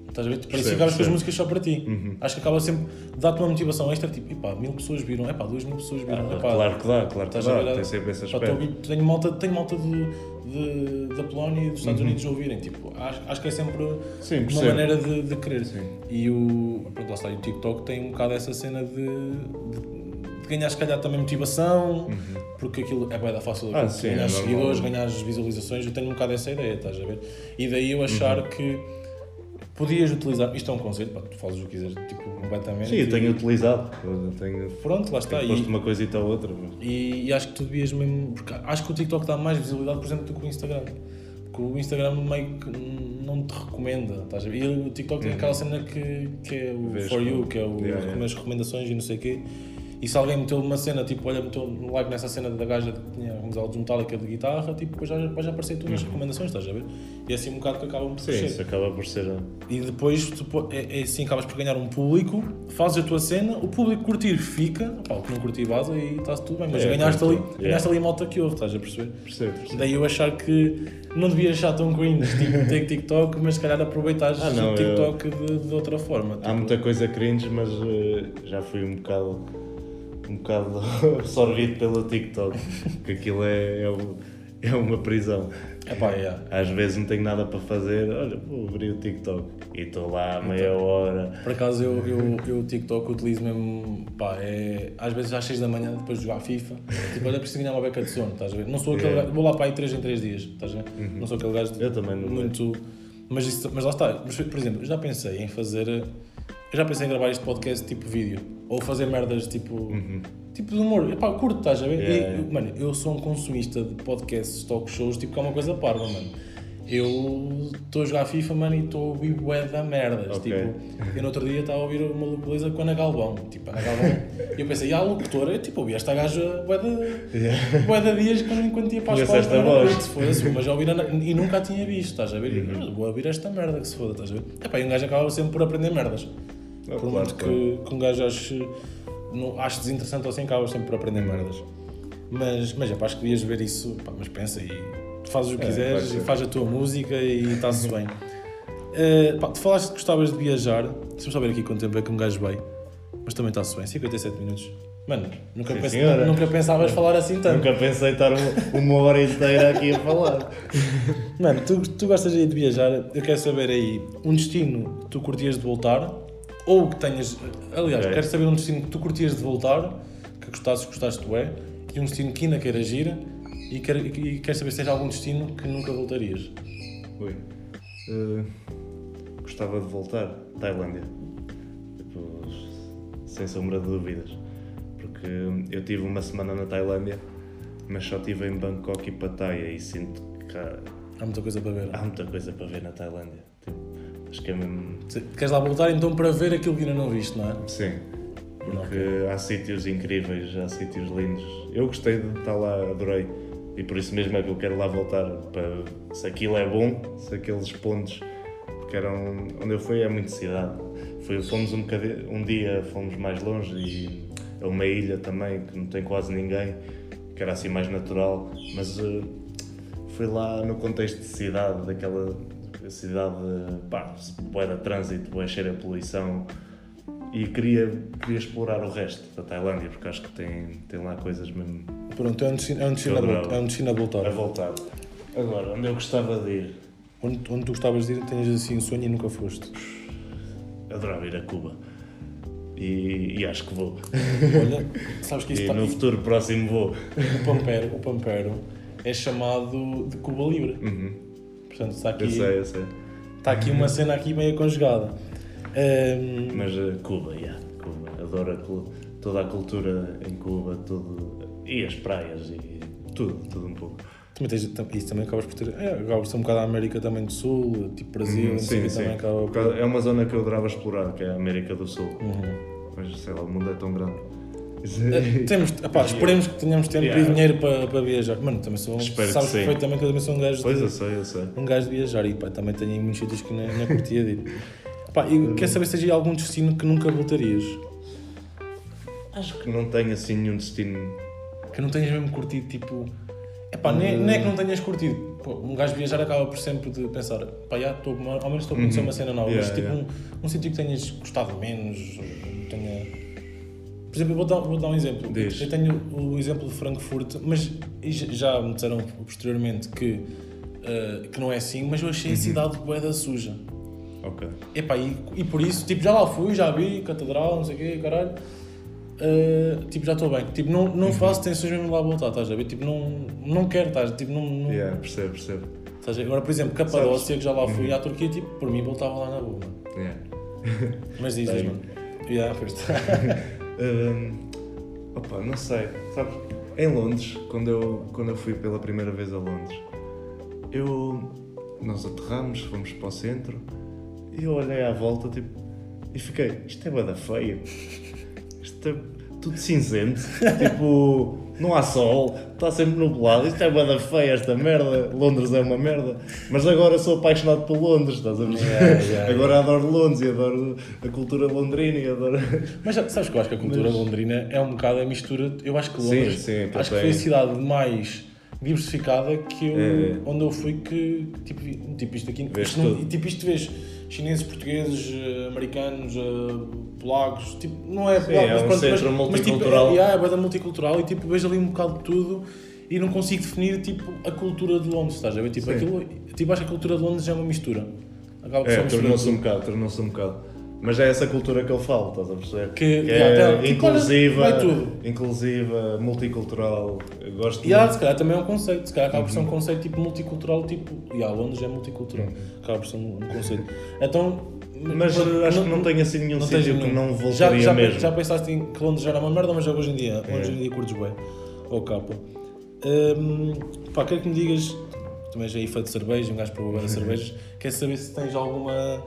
Estás a ver? Parece que acabas com as músicas só para ti. Acho que acaba sempre dá-te uma motivação extra, tipo, epá, mil pessoas viram, epá, duas mil pessoas viram, Ah, epá, claro que dá, claro que dá. Tem sempre aspecto. ouvir- tenho malta, tenho malta de, de- da Polónia e dos Estados Uhum. Unidos ouvirem, tipo, acho, acho que é sempre Sim, uma percebo. maneira de, de querer. Sim. E o, pronto, lá está, o TikTok tem um bocado essa cena de, de, de ganhar, se calhar, também motivação, porque aquilo é bem fácil Uhum. Ah, sim, ganhar é seguidores, ganhar visualizações. Eu tenho um bocado essa ideia, estás a ver? E daí eu achar Uhum. que podias utilizar. Isto é um conselho, pá, tu fazes o que quiseres, tipo, completamente. Sim, eu e- tenho utilizado. Eu tenho, Pronto, lá está. tenho E, posto uma coisita ou outra. mas- e, e acho que tu devias mesmo. Porque acho que o TikTok dá mais visibilidade, por exemplo, do que o Instagram. Porque o Instagram meio que não te recomenda, estás a ver? E o TikTok tem aquela cena que, que é o Uhum. Vês For You, que é o, Yeah, yeah. as recomendações e não sei o quê. E se alguém meteu uma cena, tipo, olha, meteu um like nessa cena da gaja que tinha dizer, de Metallica de guitarra, tipo, depois já, vais aparecer tu nas recomendações, estás a ver? E é assim um bocado que acabam por Uhum. Sim, crescer. isso acaba por ser. E depois é, é assim, acabas por ganhar um público, fazes a tua cena, o público curtir fica, pá, o que não curtir vaza e está tudo bem, mas É, ganhaste, ali, pronto, yeah. ganhaste ali malta que ouve, estás a perceber? Percebo, percebo. Daí eu achar que não devias achar tão cringe, tipo, [LAUGHS] ter TikTok, mas se calhar aproveitares Ah, não, o TikTok de, de outra forma. Há tipo. muita coisa cringe, mas eh, já fui um bocado, um bocado [LAUGHS] absorvido pelo TikTok, que aquilo é, é, um- é uma prisão. Epá, yeah. Às vezes não tenho nada para fazer, olha, vou abrir o TikTok e estou lá meia hora. Por acaso eu, eu, eu o TikTok utilizo mesmo, pá, é, às vezes às 6 da manhã depois de jogar FIFA, tipo, olha, preciso ganhar uma beca de sono, estás a ver? Não sou aquele Yeah. gajo, vou lá para aí 3 em 3 dias, estás a ver? Não sou aquele gajo de- Eu também não muito. Mas, isso, mas lá está, mas, por exemplo, eu já pensei em fazer. Eu já pensei em gravar este podcast tipo vídeo, ou fazer merdas tipo. Tipo de humor, epá, curto, estás a ver? Yeah, E, yeah. eu- Mano, eu sou um consumista de podcasts, talk shows, tipo que é uma coisa parva, mano. Eu estou a jogar FIFA, mano, e estou a ouvir bué da merdas. Ok. Tipo, eu no outro dia estava a ouvir uma Beleza com a Ana Galvão. Tipo, Ana Galvão. e eu pensei, e a locutora, eu tipo, ouvi esta gaja bué de, bué de dias quando, enquanto ia para a escola. esta voz. se foda, mas já ouvir a Ana- e nunca a tinha visto, estás a ver? Uhum. vou ouvir esta merda que se foda, estás a ver? Epá, e um gajo acaba sempre por aprender merdas. Ah, por muito claro. que, que um gajo ache, não, ache desinteressante ou assim, acaba sempre por aprender merdas. Mas, mas é pá, acho que devias ver isso, pá, mas pensa e fazes o que É, quiseres e faz a tua música e está-se bem. Uh, pá, tu falaste que gostavas de viajar, deixa-me só ver aqui quanto tempo é que um gajo vai, mas também está-se bem, 57 minutos. Mano, nunca, Sim, pens- senhora. nunca pensavas falar assim tanto. Nunca pensei estar uma, uma hora inteira aqui a falar. Mano, tu, tu gostas de viajar, eu quero saber aí um destino que tu curtias de voltar, ou que tenhas. Aliás, Ok. quero saber um destino que tu curtias de voltar, que gostasses, gostaste tu é, e um destino que ainda queiras ir, e quero, e quero saber se tens algum destino que nunca voltarias. Ui. Eh, gostava de voltar. Tailândia. Tipo, sem sombra de dúvidas. Porque eu tive uma semana na Tailândia, mas só estive em Bangkok e Pattaya e sinto que há, Há muita coisa para ver. há muita coisa para ver na Tailândia. Acho que é mesmo. Queres lá voltar então para ver aquilo que ainda não viste, não é? Sim. Porque há sítios incríveis, há sítios lindos. Eu gostei de estar lá, adorei. E por isso mesmo é que eu quero lá voltar. Para, se aquilo é bom, se aqueles pontos que eram. Onde eu fui é muito cidade. Foi, fomos um, bocadinho, um dia, fomos mais longe e é uma ilha também que não tem quase ninguém, que era assim mais natural. Mas eh, fui lá no contexto de cidade, daquela cidade, pá, bué de trânsito, bué cheia de poluição e queria, queria explorar o resto da Tailândia, porque acho que tem, tem lá coisas mesmo Pronto, é um destino, é um destino, a, é um destino a voltar. a voltar. Agora, onde eu gostava de ir? Onde, onde tu gostavas de ir, tens assim um sonho e nunca foste. Adorava ir a Cuba. E, e acho que vou. Olha, sabes que isso E está. no futuro próximo vou. O Pampero, o Pampero é chamado de Cuba Libre. Uhum. Portanto, está aqui, Eu sei, eu sei. está aqui uma cena aqui meio conjugada. Ahm, Mas eh, Cuba, yeah, Cuba. Adoro a toda a cultura em Cuba, tudo, e as praias, e tudo, tudo um pouco. Também tens, isso também acabas por ter. É, acabas por um bocado a América também do Sul, tipo Brasil, Uhum, sim, sim. também acaba Por É uma zona que eu adorava explorar, que é a América do Sul. Uhum. Mas sei lá, o mundo é tão grande. Eh, Temos, epá, esperemos que tenhamos tempo Yeah. e dinheiro para, para viajar. Mano, também sou. Espero que sabes perfeitamente que eu também sou um gajo Pois de, eu sei, eu sei. um gajo de viajar e pá, também tenho muitos sítios que nem, nem curtia de ir. Pá, e quer saber se aí algum destino que nunca voltarias? Acho que não tenho assim nenhum destino. Que não tenhas mesmo curtido, tipo. Epá, nem, nem é que não tenhas curtido. Pô, um gajo viajar acaba por sempre de pensar, pá, já, estou, ao menos estou a conhecer Uhum. uma cena nova, Yeah, mas tipo yeah. um, um sítio que tenhas gostado menos, tenha. Por exemplo, eu vou dar, vou dar um exemplo. Diz. Eu tenho o exemplo de Frankfurt, mas já- me disseram posteriormente que, eh, que não é assim, mas eu achei Uhum. a cidade boeda suja. Ok. Epá, e, e por isso, tipo, já lá fui, já vi, catedral, não sei o quê, caralho. Uh, tipo, já estou bem. Tipo, não, Uhum. não faço tensões mesmo lá voltar, estás a ver? Tipo, não, não quero, estás Tipo, não. não Yeah, percebo, percebo. estás a ver? Agora, por exemplo, Capadócia, que já lá fui à Turquia, tipo, por mim voltava lá na boa. Yeah. Mas diz, diz, mano. Yeah, [LAUGHS] Hum, opa, não sei. Sabes, em Londres, quando eu, quando eu fui pela primeira vez a Londres, eu. Nós aterramos, fomos para o centro e eu olhei à volta tipo, e fiquei, isto é bada feio. Isto é tudo cinzento. tipo, não há sol, está sempre nublado. Isto é bada feia esta merda. Londres é uma merda. Mas agora sou apaixonado por Londres, estás a ver? Yeah, yeah, agora adoro Londres e adoro a cultura londrina e adoro. Mas sabes que eu acho que a cultura Mas- londrina é um bocado a mistura. Eu acho que Sim, Londres. sim, acho que foi a cidade mais diversificada que eu, É. onde eu fui que tipo, tipo isto aqui isto não- e, tipo isto vês chineses, portugueses, eh, americanos, eh, polacos, tipo, não é polaco, é mas um pronto, centro mas, multicultural. Mas, tipo, é, é, é multicultural e tipo, vejo ali um bocado de tudo e não consigo definir tipo, a cultura de Londres, estás a ver? Tipo, Sim. aquilo, tipo, acho que a cultura de Londres é uma mistura. Acaba por É, tornou-se um bocado, tornou-se um bocado. Mas é essa cultura que ele fala, estás a perceber? Que- é já, tá, tipo, inclusiva, tudo. inclusiva, multicultural. Eu gosto E muito. se calhar também é um conceito, se calhar acaba por ser Uhum. um conceito tipo multicultural, tipo, e há Londres é multicultural, acaba por ser um, um conceito. Então, Mas acho que não tenho assim nenhum tens sítio que nenhum. não já, voltaria já, mesmo. Já pensaste em que Londres já era uma merda, mas já hoje em dia, É. hoje em dia curtes bem, ou capa. Hum, pá, quero que me digas, também já é fã de cerveja, um gajo para [LAUGHS] beber cervejas, quer saber se tens alguma,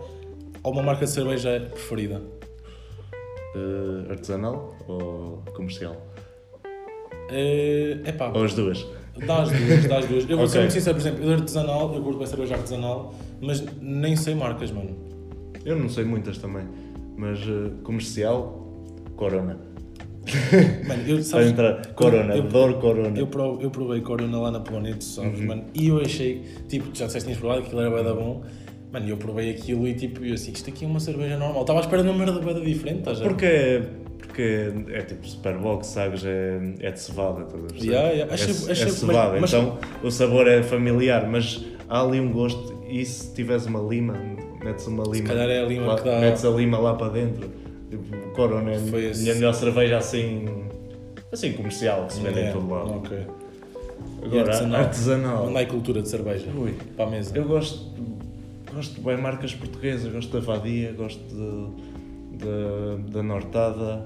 alguma marca de cerveja preferida? Eh, artesanal ou comercial? É pá, Ou as duas? Dá as duas, dá as duas. Eu vou ser Ok. muito sincero, por exemplo, eu artesanal, eu curto bem cerveja artesanal, mas nem sei marcas, mano. Eu não sei muitas também. Mas eh, comercial, Corona. Mano, eu, [LAUGHS] sabes, entrar, Corona, eu- adoro Corona. eu, eu provei Corona lá na Polónia, tu sabes, Uhum. mano, e eu achei, tipo, já disseste que tinhas provado, aquilo era bué da bom, mano, eu provei aquilo e tipo, eu assim, isto aqui é uma cerveja normal, estava à espera de uma merda da diferente, estás a ver? Porque, porque é tipo Superbox, sabes? É, é de cevada, estás a perceber? Yeah, yeah. Achei- é, achei- é cevada, mas- então o sabor é familiar, mas há ali um gosto. E se tiveres uma lima, metes uma lima. calhar é a lima lá, que dá- Metes a lima lá para dentro. Tipo, Corona é Foi a esse- minha melhor cerveja assim. Assim comercial, que se vende em Yeah, todo lado. Ok. Agora, artesanal? artesanal. Manda aí cultura de cerveja, Ui. para a mesa. Eu gosto, gosto de bem marcas portuguesas, gosto da Vadia, gosto de, de- da Nortada,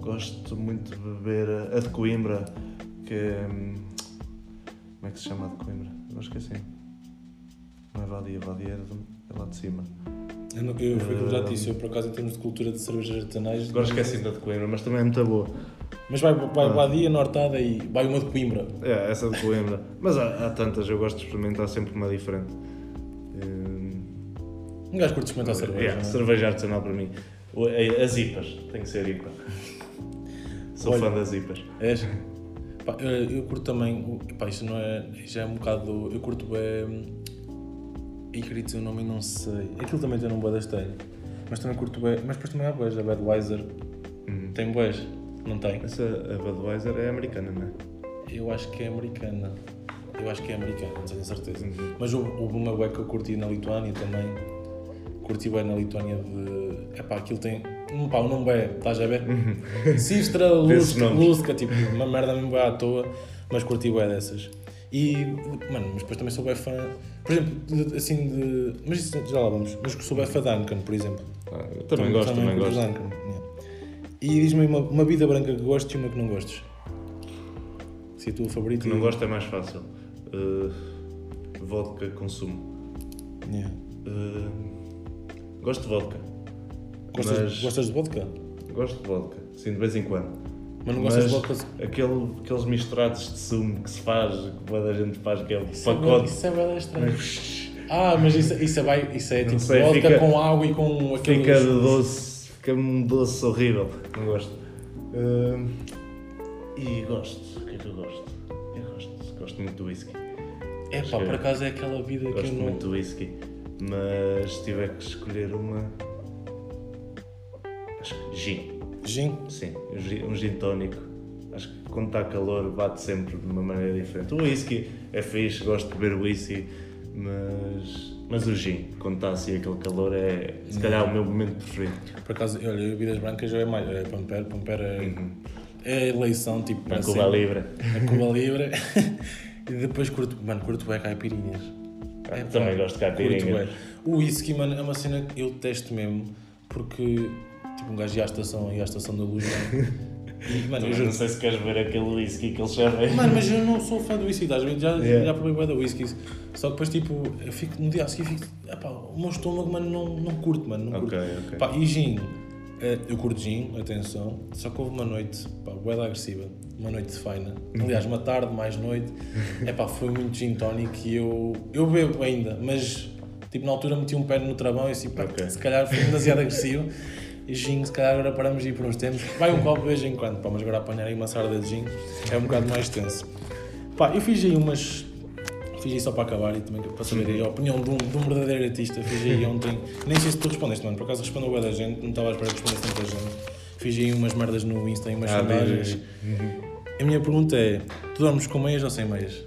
gosto muito de beber a, a de Coimbra, que é. hum, Como é que se chama a de Coimbra? Eu esqueci. Não é Vadia, Vadia é, é lá de cima. Eu, não- eu, foi o que eu já te disse, eu por acaso em termos de cultura de cervejas artesanais... Agora esqueci da de Coimbra, mas também é muito boa. Mas vai, vai Ah. Badia, Nortada e vai uma de Coimbra. É, essa de Coimbra. Mas há, há tantas, eu gosto de experimentar sempre uma diferente. Hum, Um gajo curte experimentar cerveja, Yeah, não é? cerveja artesanal para mim. As IPAs, tem que ser IPA. Sou Olha. fã das IPAs. És? Pá, eu, eu curto também, pá, isto não é, já é um bocado, eu curto bem, e queria dizer o nome e não sei, aquilo também tem um bué da esteira, mas também curto bem, mas depois também há boés, a Budweiser Hum. tem boés, não tem? Essa a Budweiser é americana, não é? Eu acho que é americana, eu acho que é americana, não tenho certeza, Uhum. mas houve, houve uma bué que eu curti na Lituânia também, curti bem na Lituânia de, epá, aquilo tem, um pá, o nome é, estás a ver? Sistra, [LAUGHS] Desses Lusca, tipo, uma merda mesmo à toa, mas curti bué dessas. E, mano, mas depois também sou bem fã, por exemplo, de- assim de, mas isso já lá vamos, mas que sou bem fã da Duncan, por exemplo. Ah, eu também, gosto, também gosto. Duncan, yeah. E diz-me uma, uma bebida branca que gostes e uma que não gostes. Se é a tua favorita. Que não gosto é mais fácil. Uh, vodka consumo. Yeah. Uh, gosto de vodka. Gostas, mas gostas de vodka? gosto de vodka, sim, de vez em quando. Mas não gostas Mas de vodka? Aquele, aqueles misturados de sumo que se faz, que toda a gente faz, que é o Isso é pacote. Isso é bem estranho. Ah, mas isso, isso é, isso é tipo sei, vodka fica- com água e com aqueles... Fica doce, fica um doce horrível. Não gosto. Uh, e gosto. O que é que eu gosto? Eu gosto, gosto muito do whisky. É pá, por acaso é aquela vida que Gosto eu não... muito do whisky. Mas se tiver que escolher uma. Acho que gin. Gin? Sim, um gin, um gin tónico. Acho que quando está calor bate sempre de uma maneira diferente. O whisky é fixe, gosto de beber whisky, mas, mas o gin, quando está assim aquele calor, é se calhar o meu momento preferido. Por acaso, olha, bebidas brancas já é mais... É Pamper, Pamper é, Uhum. é eleição, tipo... Na assim, Cuba Libre. Na Cuba Libre. [LAUGHS] e depois curto... Mano, curto bem caipirinhas. É, Também gosto de curto caipirinha. bué. O whisky, mano, é uma cena que eu detesto mesmo, porque... Tipo, um gajo ia à estação, ia à estação da luz. E, mano, eu juro, não sei se queres ver aquele whisky que eles servem. Mano, mas eu não sou fã do whisky, estás a ver? Já, Yeah. já provei bué da whisky. Só que depois, tipo, eu fico, no dia a seguir, fico, epá, o meu estômago, mano, não, não curto, mano, não Ok, curto. ok. Pá, e gin, eu curto gin, atenção, só que houve uma noite, pá, bué da agressiva, uma noite de faina. Aliás, uma tarde, mais noite, [LAUGHS] epá, foi muito gin tonic e eu, eu bebo ainda, mas, tipo, na altura meti um pé no travão e assim, pá, Ok. se calhar foi demasiado agressivo. E gin, se calhar agora paramos de ir por uns tempos. Vai um copo de vez em quando, pá, mas agora apanhar aí uma sarda de gin é um bocado mais tenso. Pá, eu fiz aí umas. Fiz aí só para acabar e também para saber aí a opinião de um, de um verdadeiro artista. Fiz aí ontem. Nem sei se tu respondeste, mano. Por acaso respondeu bué da gente, não estava à espera que respondesse tanta gente. Fiz aí umas merdas no Insta e umas Ah, sondagens. A minha pergunta é: tu dormes com meias ou sem meias?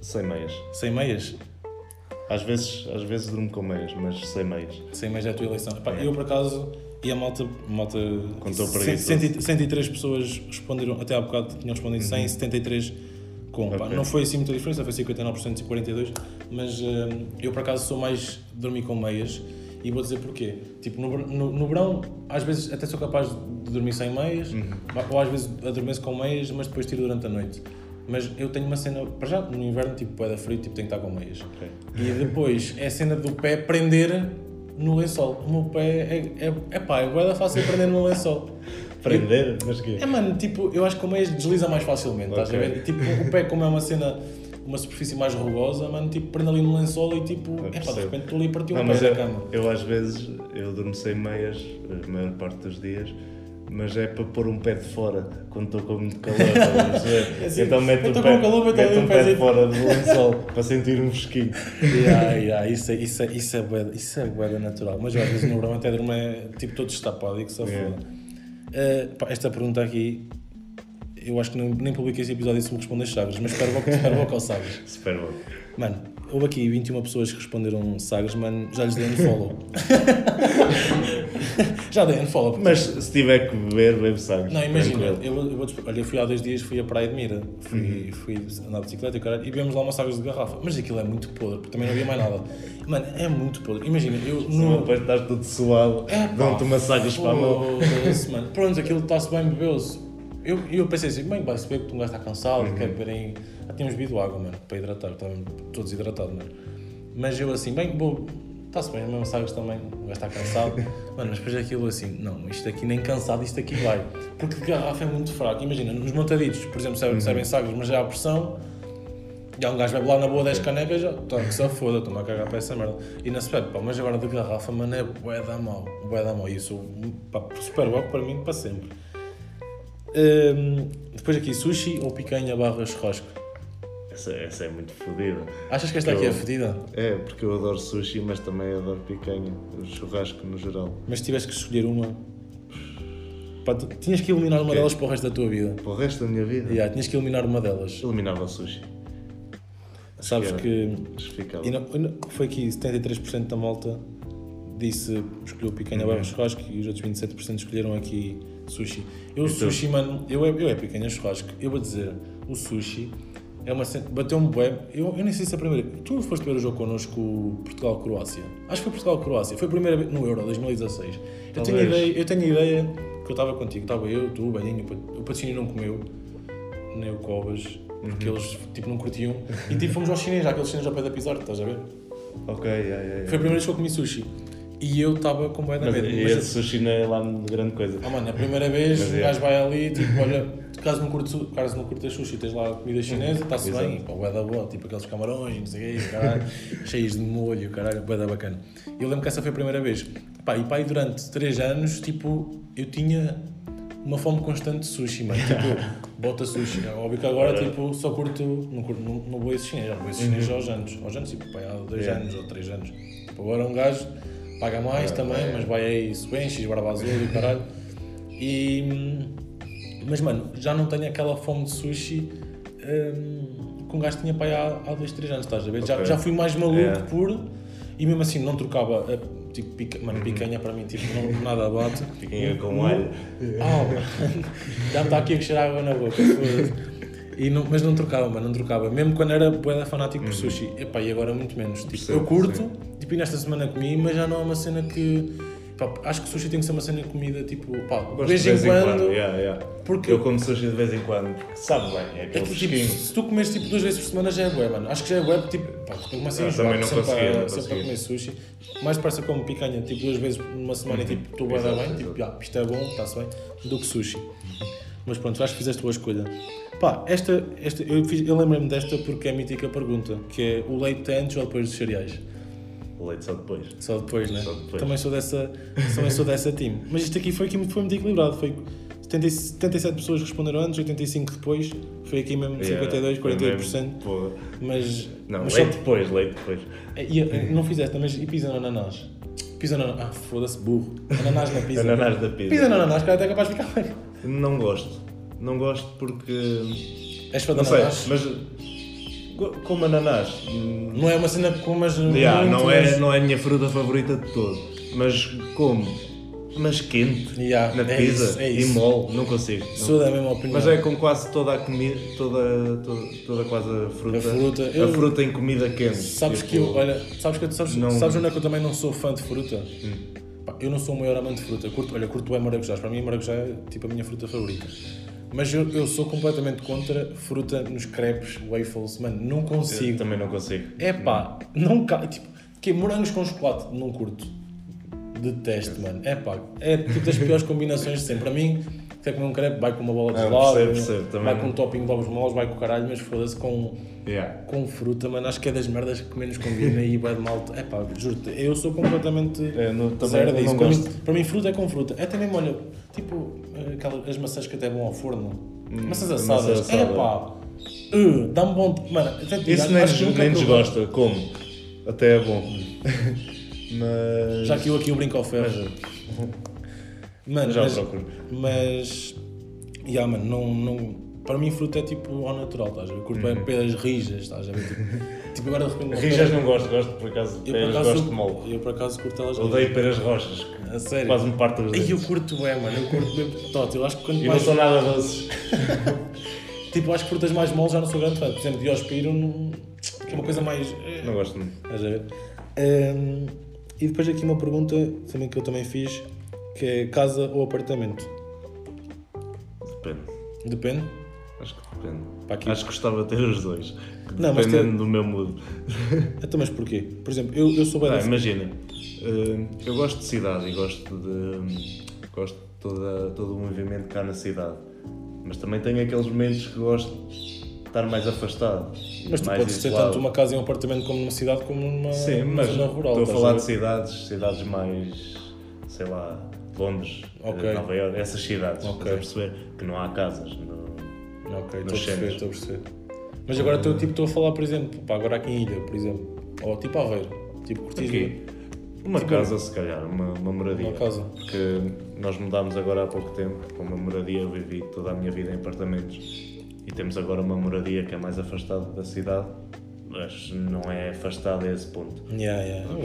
Sem meias. Sem meias? Às vezes, às vezes durmo com meias, mas sem meias. Sem meias é a tua eleição. Pá, É. eu por acaso. E a malta, malta Contou cento e- 103 pessoas responderam, até há bocado tinham respondido 100 73 com. Pá, Ok. não foi assim muita diferença, foi 59% e 42%, mas hum, eu por acaso sou mais dormir com meias e vou dizer porquê. Tipo, no, no, no verão, às vezes até sou capaz de dormir sem meias, ou às vezes adormeço com meias, mas depois tiro durante a noite. Mas eu tenho uma cena, para já, no inverno, tipo, é da frio, tipo, tenho que estar com meias. Ok. E depois é a cena do pé prender no lençol. O meu pé é, é, é pá, é da fácil prender no lençol. [LAUGHS] Prender? Mas É mano, tipo, eu acho que com meias desliza mais facilmente, estás a ver? Tipo, o pé como é uma cena, uma superfície mais rugosa, mano, tipo, prende ali no lençol e tipo, é pá, de repente estou ali um mas pé da cama. eu às vezes eu durmo sem meias a maior parte dos dias, mas é para pôr um pé de fora quando estou com muito calor. perceber? [LAUGHS] É assim, então meto eu um pé, com calor, meto um um pé de fora do [LAUGHS] lençol para sentir um fresquinho. Yeah, yeah, isso, é, isso, é, isso, é isso é da natural. Mas eu, às vezes no verão até durmo é, tipo todo destapado e que se Yeah. foda. Pá, esta pergunta aqui, eu acho que não, nem publiquei esse episódio se me respondes Sagres, mas espero que espero que ao Sagres. [LAUGHS] Super bom. Mano, houve aqui 21 pessoas que responderam Sagres, mano, já lhes dei unfollow. [LAUGHS] já dei unfollow. porque- Mas se tiver que beber, bebe sagres. Não, imagina, eu, eu vou. Olha, eu fui há dois dias, fui à Praia de Mira, fui, fui andar de bicicleta e, caralho, e bebemos lá uma Sagres de garrafa. Mas aquilo é muito podre, porque também não havia mais nada. Mano, é muito podre. Imagina, eu Senão no. depois estás todo suado, É, dão-te uma sagres para a mão. [LAUGHS] mano. Pronto, aquilo está-se bem, bebeu-se. Eu, eu pensei assim, bem, vai-se ver que um gajo está cansado, Uhum. quer beber em... Já tínhamos bebido água, mano, para hidratar, estávamos todos hidratados, mano. Mas eu assim, bem, vou... Está-se bem, mesmo sabes também, o gajo está cansado. [LAUGHS] mano, mas depois aquilo assim, não, isto aqui nem cansado, isto aqui vai. Porque de garrafa é muito fraco. Imagina, nos montaditos, por exemplo, Uhum. servem, servem sagres, mas já há pressão, já um gajo bebe lá na boa 10 canecas, já, tá, que se foda, estou-me a cagar para essa merda. E não se pá, mas agora de garrafa, mano, é bué da mal, bué da mal. E isso, pá, super bom para mim, para sempre. Hum, depois aqui, sushi ou picanha barra churrasco? Essa, essa é muito fodida. Achas que esta aqui é fedida? É, porque eu adoro sushi, mas também adoro picanha, o churrasco no geral. Mas se tivesse que escolher uma, pá, tu tinhas que eliminar uma delas para o resto da tua vida. Para o resto da minha vida, Yeah, tinhas que eliminar uma delas. eliminava o sushi. Sabes era. que Justificava. E não- e foi aqui 73% da malta disse escolheu picanha Uhum. barra churrasco e os outros 27% escolheram aqui sushi. Eu, E tu? sushi, mano, eu é, eu é picanha churrasco. Eu vou dizer, o sushi é uma cena. Bateu-me bué. Eu, eu nem sei se é a primeira. Tu foste ver o jogo connosco Portugal-Croácia? Acho que foi Portugal-Croácia. Foi a primeira vez no Euro, 2016. Eu tenho, ideia, eu tenho ideia que eu estava contigo, estava eu, tu, o Belinho, o Pat- o Patrocínio não comeu, nem o Covas, porque eles tipo, não curtiam. E tipo, fomos aos chineses, àqueles chineses ao pé da Pizarro, estás a ver? Ok, yeah, yeah, yeah. Foi a primeira vez que eu comi sushi. E eu estava com bué da medo. mas- esse sushi não é lá de grande coisa. Ah, mano, a primeira vez Mas o é. gajo vai ali, tipo, olha, caso não curtes, caso não curtas sushi, tens lá comida chinesa, está-se bem, pá, bué da boa, tipo aqueles camarões, não sei o quê, caralho, [LAUGHS] cheios de molho, caralho, bué da bacana. E eu lembro que essa foi a primeira vez. Pá, e pá, aí durante 3 anos, tipo, eu tinha uma fome constante de sushi, mano, tipo, [LAUGHS] bota sushi. É Óbvio que agora, Ora. tipo, só curto, não, curto, não, não vou esse chinês, já vou esse chinês aos anos, aos anos, tipo, pá, há 2 Uhum. Yeah. anos ou 3 anos. Tipo, agora um gajo paga mais Ah, também, é. mas vai aí suenches, barba azul e caralho. E, mas, mano, já não tenho aquela fome de sushi hum, que um gajo tinha para aí há, há dois, três anos, estás a ver? Já, Ok. já fui mais maluco Yeah. por. E mesmo assim, não trocava. eh, Tipo, pica, mano, picanha para mim, tipo, não, nada abate. [LAUGHS] Picanha com alho. Mano, já me está aqui a cheirar água na boca. E não, mas não trocava, mano, não trocava. Mesmo quando era bué fanático por sushi. Epá, e agora muito menos. Tipo, Percebo, eu curto, sim. tipo, e nesta semana comi, mas já não é uma cena que. Pá, acho que sushi tem que ser uma cena de comida, tipo, pá, de Gosto vez em quando. yeah, yeah. Porque Eu como sushi de vez em quando, porque sabe bem, é é aquele que, tipo, se tu comes tipo duas vezes por semana já é bué, mano. Acho que já é bué, tipo, pá, eu começo a Ah, enjoar sempre, conseguia, a, não sempre a conseguia. comer sushi. Mais depressa como picanha, tipo, duas vezes numa semana e tipo, estou bué da Exato, bem, tipo, já, isto é bom, está-se bem, do que sushi. Mas pronto, acho que fizeste a tua escolha. Pá, esta, esta eu, fiz- eu lembro-me desta porque é a mítica pergunta, que é o leite antes ou depois dos cereais? O leite só depois. Só depois, né? Só depois. Também sou dessa, também sou dessa team. Mas isto aqui foi, aqui muito- foi muito equilibrado. Foi 70, 77 pessoas responderam antes, 85 depois. Foi aqui mesmo 52, 48%. Pô. Mas. Não, mas leite só- depois, leite depois. e, e, não fizeste, mas e pizza no ananás? Pizza no ananás. Ah, foda-se, burro. Ananás na pizza. Ananás da pizza. Pizza no ananás, cara, até capaz de ficar bem. Não gosto. Não gosto porque. És fã de Não sei, ananás? mas. Como ananás. hum, Não é uma cena que comas. yeah, muito, não, é, mas- não é a minha fruta favorita de todo. Mas como? Mas quente. Yeah, Na é pizza isso, é e isso. mole, não consigo. Sou da mesma opinião. Mas é com quase toda a comida, toda, toda, toda quase a fruta. A fruta, a eu- fruta em comida quente. Sabes Tipo, que eu, olha, sabes, que, sabes, Não- Hum. sabes onde é que eu também não sou fã de fruta? Pá, eu não sou o maior amante de fruta. Curto, olha, curto é maracujás. Para mim, maracujá é tipo a minha fruta favorita. Mas eu, eu sou completamente contra fruta nos crepes, waffles. Mano, não eu consigo. também não consigo. É pá, não ca... Tipo, que morangos com chocolate, não curto. Detesto, mano. É pá, é tipo das piores combinações de sempre. Para mim, quer comer um crepe, vai com uma bola de gelado, vai com um topping de ovos moles, vai com o caralho, mas foda-se com Yeah. com fruta, mano, acho que é das merdas que menos combina e vai de malta. É pá, juro-te, eu sou completamente É, no- zero disso. Para mim, para mim, fruta é com fruta. É também, olha, tipo aquelas, as maçãs que até vão ao forno. maçãs maçã assadas. assada. É pá, uh, dá-me bom. Mano, até te Isso nem, nem desgosta, como? Até é bom. Mas. [LAUGHS] Já que eu aqui o brinco ao ferro. Mano, Já mas, procuro. mas yeah, mano, não, não, para mim fruta é tipo ao natural, estás a ver? Curto bem peras rijas, estás a ver? Tipo, [LAUGHS] tipo agora de repente. Rijas não gosto, gosto por acaso de por peras, acaso, gosto de mole. eu por acaso curto elas Odeio peras roxas, que A sério? quase me parto os Ei, eu curto bem, mano, eu curto bem total. Eu acho que quanto E não mais. são nada doces. [LAUGHS] Tipo, acho que frutas mais moles já não sou grande fã. Por exemplo, Diospiro, não... que é uma coisa mais. eh, Não gosto muito. Estás a ver? Ehm, e depois aqui uma pergunta também que eu também fiz, que é casa ou apartamento? Depende. Depende. Acho que depende. Aqui. Acho que gostava de ter os dois. Não, mas dependendo do meu mood. [LAUGHS] Então, mas porquê? Por exemplo, eu, eu sou bem Ah, imagina, eh, eu gosto de cidade e gosto de. gosto de toda, todo o movimento cá na cidade. Mas também tenho aqueles momentos que gosto de estar mais afastado. Mas tu mais podes ter isolado. tanto uma casa e um apartamento como numa cidade como numa, Sim, numa mas zona rural. estou a estás falar ver? de cidades, cidades mais, sei lá, Londres, eh, Nova Iorque, essas cidades, Ok. estás a perceber que não há casas. no- Ok, estou a perceber, estou a perceber. Mas agora estou tipo, estou a falar, por exemplo, pá, agora aqui em Ilha, por exemplo, ou tipo Aveiro, tipo curtis Aqui. Uma Tipo, casa, se calhar, uma, uma moradia. uma casa. Porque nós mudámos agora há pouco tempo para uma moradia, eu vivi toda a minha vida em apartamentos e temos agora uma moradia que é mais afastada da cidade, mas não é afastada a esse ponto. Yeah, yeah. Uma-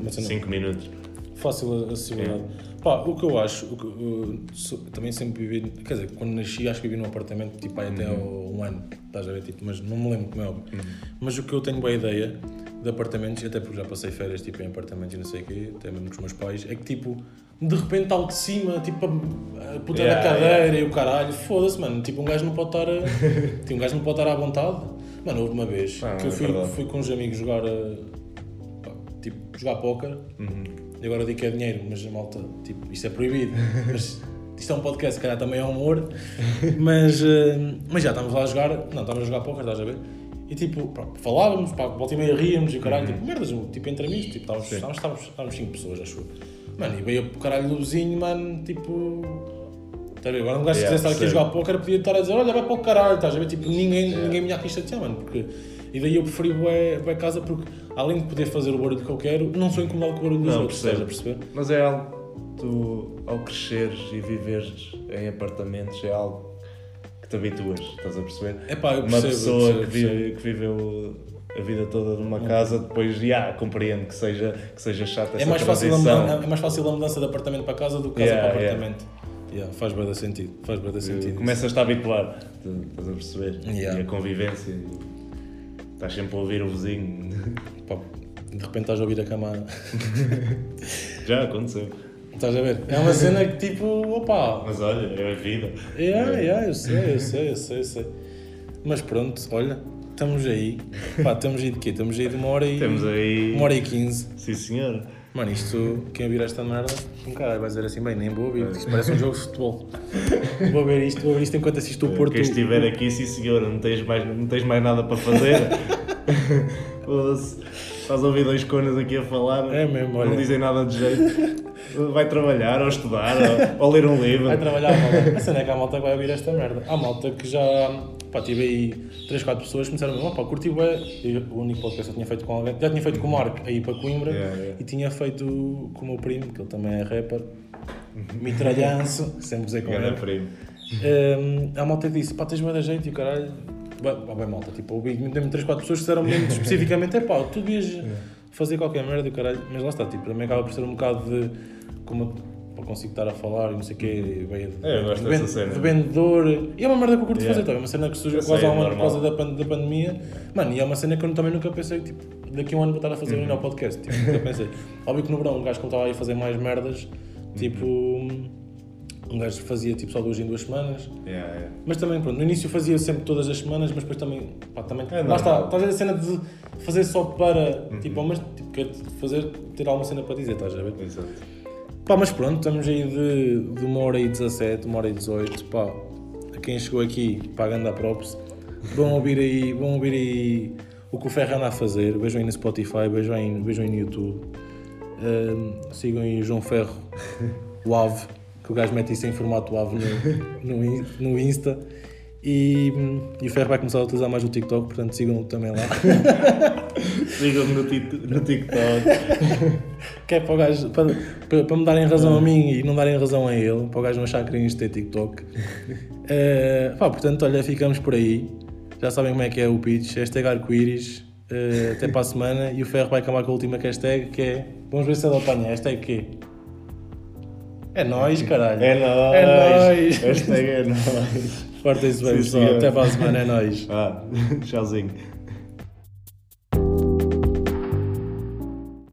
uma cena- 5 minutos. Fácil acessibilidade. Pá, o que eu acho, que, eu sou- também sempre vivi, quer dizer, quando nasci acho que vivi num apartamento tipo aí até ao- um ano, estás a ver, tipo, mas não me lembro como é óbvio. Mas o que eu tenho boa ideia de apartamentos, até porque já passei férias tipo, em apartamentos e não sei o quê, até mesmo com os meus pais, é que tipo, de repente está o de cima, tipo, a, puta Yeah, da cadeira yeah. e o caralho, foda-se, mano, tipo, um gajo não pode estar a, [LAUGHS] tipo, um gajo não pode estar à vontade. Mano, houve uma vez Ah, que eu é fui, verdade. fui com uns amigos jogar, eh, tipo, jogar póquer, Uhum. E agora digo que é dinheiro, mas a malta, tipo, isto é proibido. Mas isto é um podcast, se calhar também é humor. Mas, eh, mas já estávamos lá a jogar, não, estávamos a jogar póquer, estás a ver? E tipo, pá, falávamos, pá, volta e meia ríamos e o caralho, tipo, merdas, tipo, entre amigos, tipo, estávamos, estávamos, estávamos, estávamos cinco pessoas, acho eu. Mano, e veio o caralho do vizinho, mano, tipo. Tá a ver? Agora um gajo se Yeah, quisesse estar aqui a jogar póquer podia estar a dizer, olha, vai para o caralho, estás a ver? Tipo, ninguém, ninguém me ia aqui chatear, mano, porque. E daí eu preferi bué, bué casa porque, além de poder fazer o barulho que eu quero, não sou incomodado com o barulho dos Não, outros, estás a percebo. perceber? Mas é algo, tu ao cresceres e viveres em apartamentos, é algo que te habituas, estás a perceber? É pá, eu Uma percebo. pessoa eu percebo, que, vive, que viveu a vida toda numa casa, depois, já, compreende que seja, que seja chata É essa mais, fácil mudança, é mais fácil a mudança de apartamento para casa do que casa Yeah, para yeah. apartamento. Yeah, faz bem sentido. Faz bem sentido. Começas-te a habituar, tu- estás a perceber? Yeah. E a convivência. Estás sempre a ouvir o vizinho. [LAUGHS] Pá, de repente estás a ouvir a cama. [LAUGHS] Já aconteceu. Estás a ver? É uma cena que tipo, opa. Mas olha, é a vida. Yeah, yeah, eu sei, eu sei, eu sei, eu sei. Mas pronto, olha, estamos aí. Pá, estamos aí de quê? Estamos aí de uma hora e. Temos aí. Uma hora e quinze. Sim, senhora. Mano, isto, quem ouvir esta merda, um caralho vai dizer assim, bem, nem vou ouvir, isto parece um jogo de futebol. [LAUGHS] Vou ver isto, vou ver isto enquanto assisto o Porto. Quem estiver aqui, sim senhora, não tens mais, não tens mais nada para fazer. [LAUGHS] Estás a ouvir dois conas aqui a falar. É mesmo, olha. Não dizem nada de jeito. Vai trabalhar, ou estudar, ou, ou ler um livro. Vai trabalhar malta. A cena é que há malta que vai ouvir esta merda. Há malta que já. Pá, tive aí 3, 4 pessoas que começaram a dizer: pá, curti. Eu- O único podcast que eu tinha feito com alguém. Já tinha feito com o Marco aí para Coimbra Yeah, yeah. e tinha feito com o meu primo, que ele também é rapper. Mitralhanço, sempre usei com ele. primo. Um, a malta que disse: pá, tens bué da jeito e o caralho. Bem, bem, bem, malta, tipo, ouvi mesmo 3, 4 pessoas que disseram mesmo especificamente: é pá, tu devias [LAUGHS] fazer qualquer merda e o caralho. Mas lá está, tipo, também acaba por ser um bocado de. Como eu consigo estar a falar e não sei o quê, de, É, eu gosto de, dessa ven- cena. de vendedor. E é uma merda que eu curto Yeah. fazer, também. É uma cena que surgiu quase há um é ano por causa da, pan- da pandemia. Mano, e é uma cena que eu também nunca pensei, tipo, daqui a um ano vou estar a fazer Uhum. o podcast. Tipo, nunca pensei. [LAUGHS] Óbvio que no verão um gajo, quando estava aí a fazer mais merdas, tipo. Um gajo fazia tipo só duas em duas semanas. Yeah, yeah. Mas também, pronto, no início fazia sempre todas as semanas, mas depois também, pá, também, É lá está, estás a ver a cena de fazer só para, tipo, ao mesmo, tipo, quer fazer, ter alguma cena para dizer, estás a ver? Exato. Pá, mas pronto, estamos aí de, de uma hora e 17, uma hora e 18, pá, a quem chegou aqui, pá, ganda props, vão ouvir aí, vão ouvir aí o que o Ferro anda a fazer, vejam aí no Spotify, vejam aí, vejam aí no YouTube, Ahm, sigam aí o João Ferro, o AVE, que o gajo mete isso em formato AVE no, no, no Insta, e, e o Ferro vai começar a utilizar mais o TikTok, portanto sigam-o também lá. [LAUGHS] Sigam-me no, no TikTok. [LAUGHS] Que é para o gajo, para, para, para me darem razão a mim e não darem razão a ele, para o gajo não achar que querem isto ter TikTok. [LAUGHS] Eh, pá, portanto, olha, ficamos por aí. Já sabem como é que é o pitch. Hashtag arco-íris. eh, até para a semana. E o Ferro vai acabar com a última hashtag que é. Vamos ver se ele apanha. Hashtag quê? É nóis, caralho. É nóis. É nóis. Hashtag é nóis. Portem-se bem, Sim, pessoal. senhor. Até para a semana. É nóis. Ah, [LAUGHS] tchauzinho.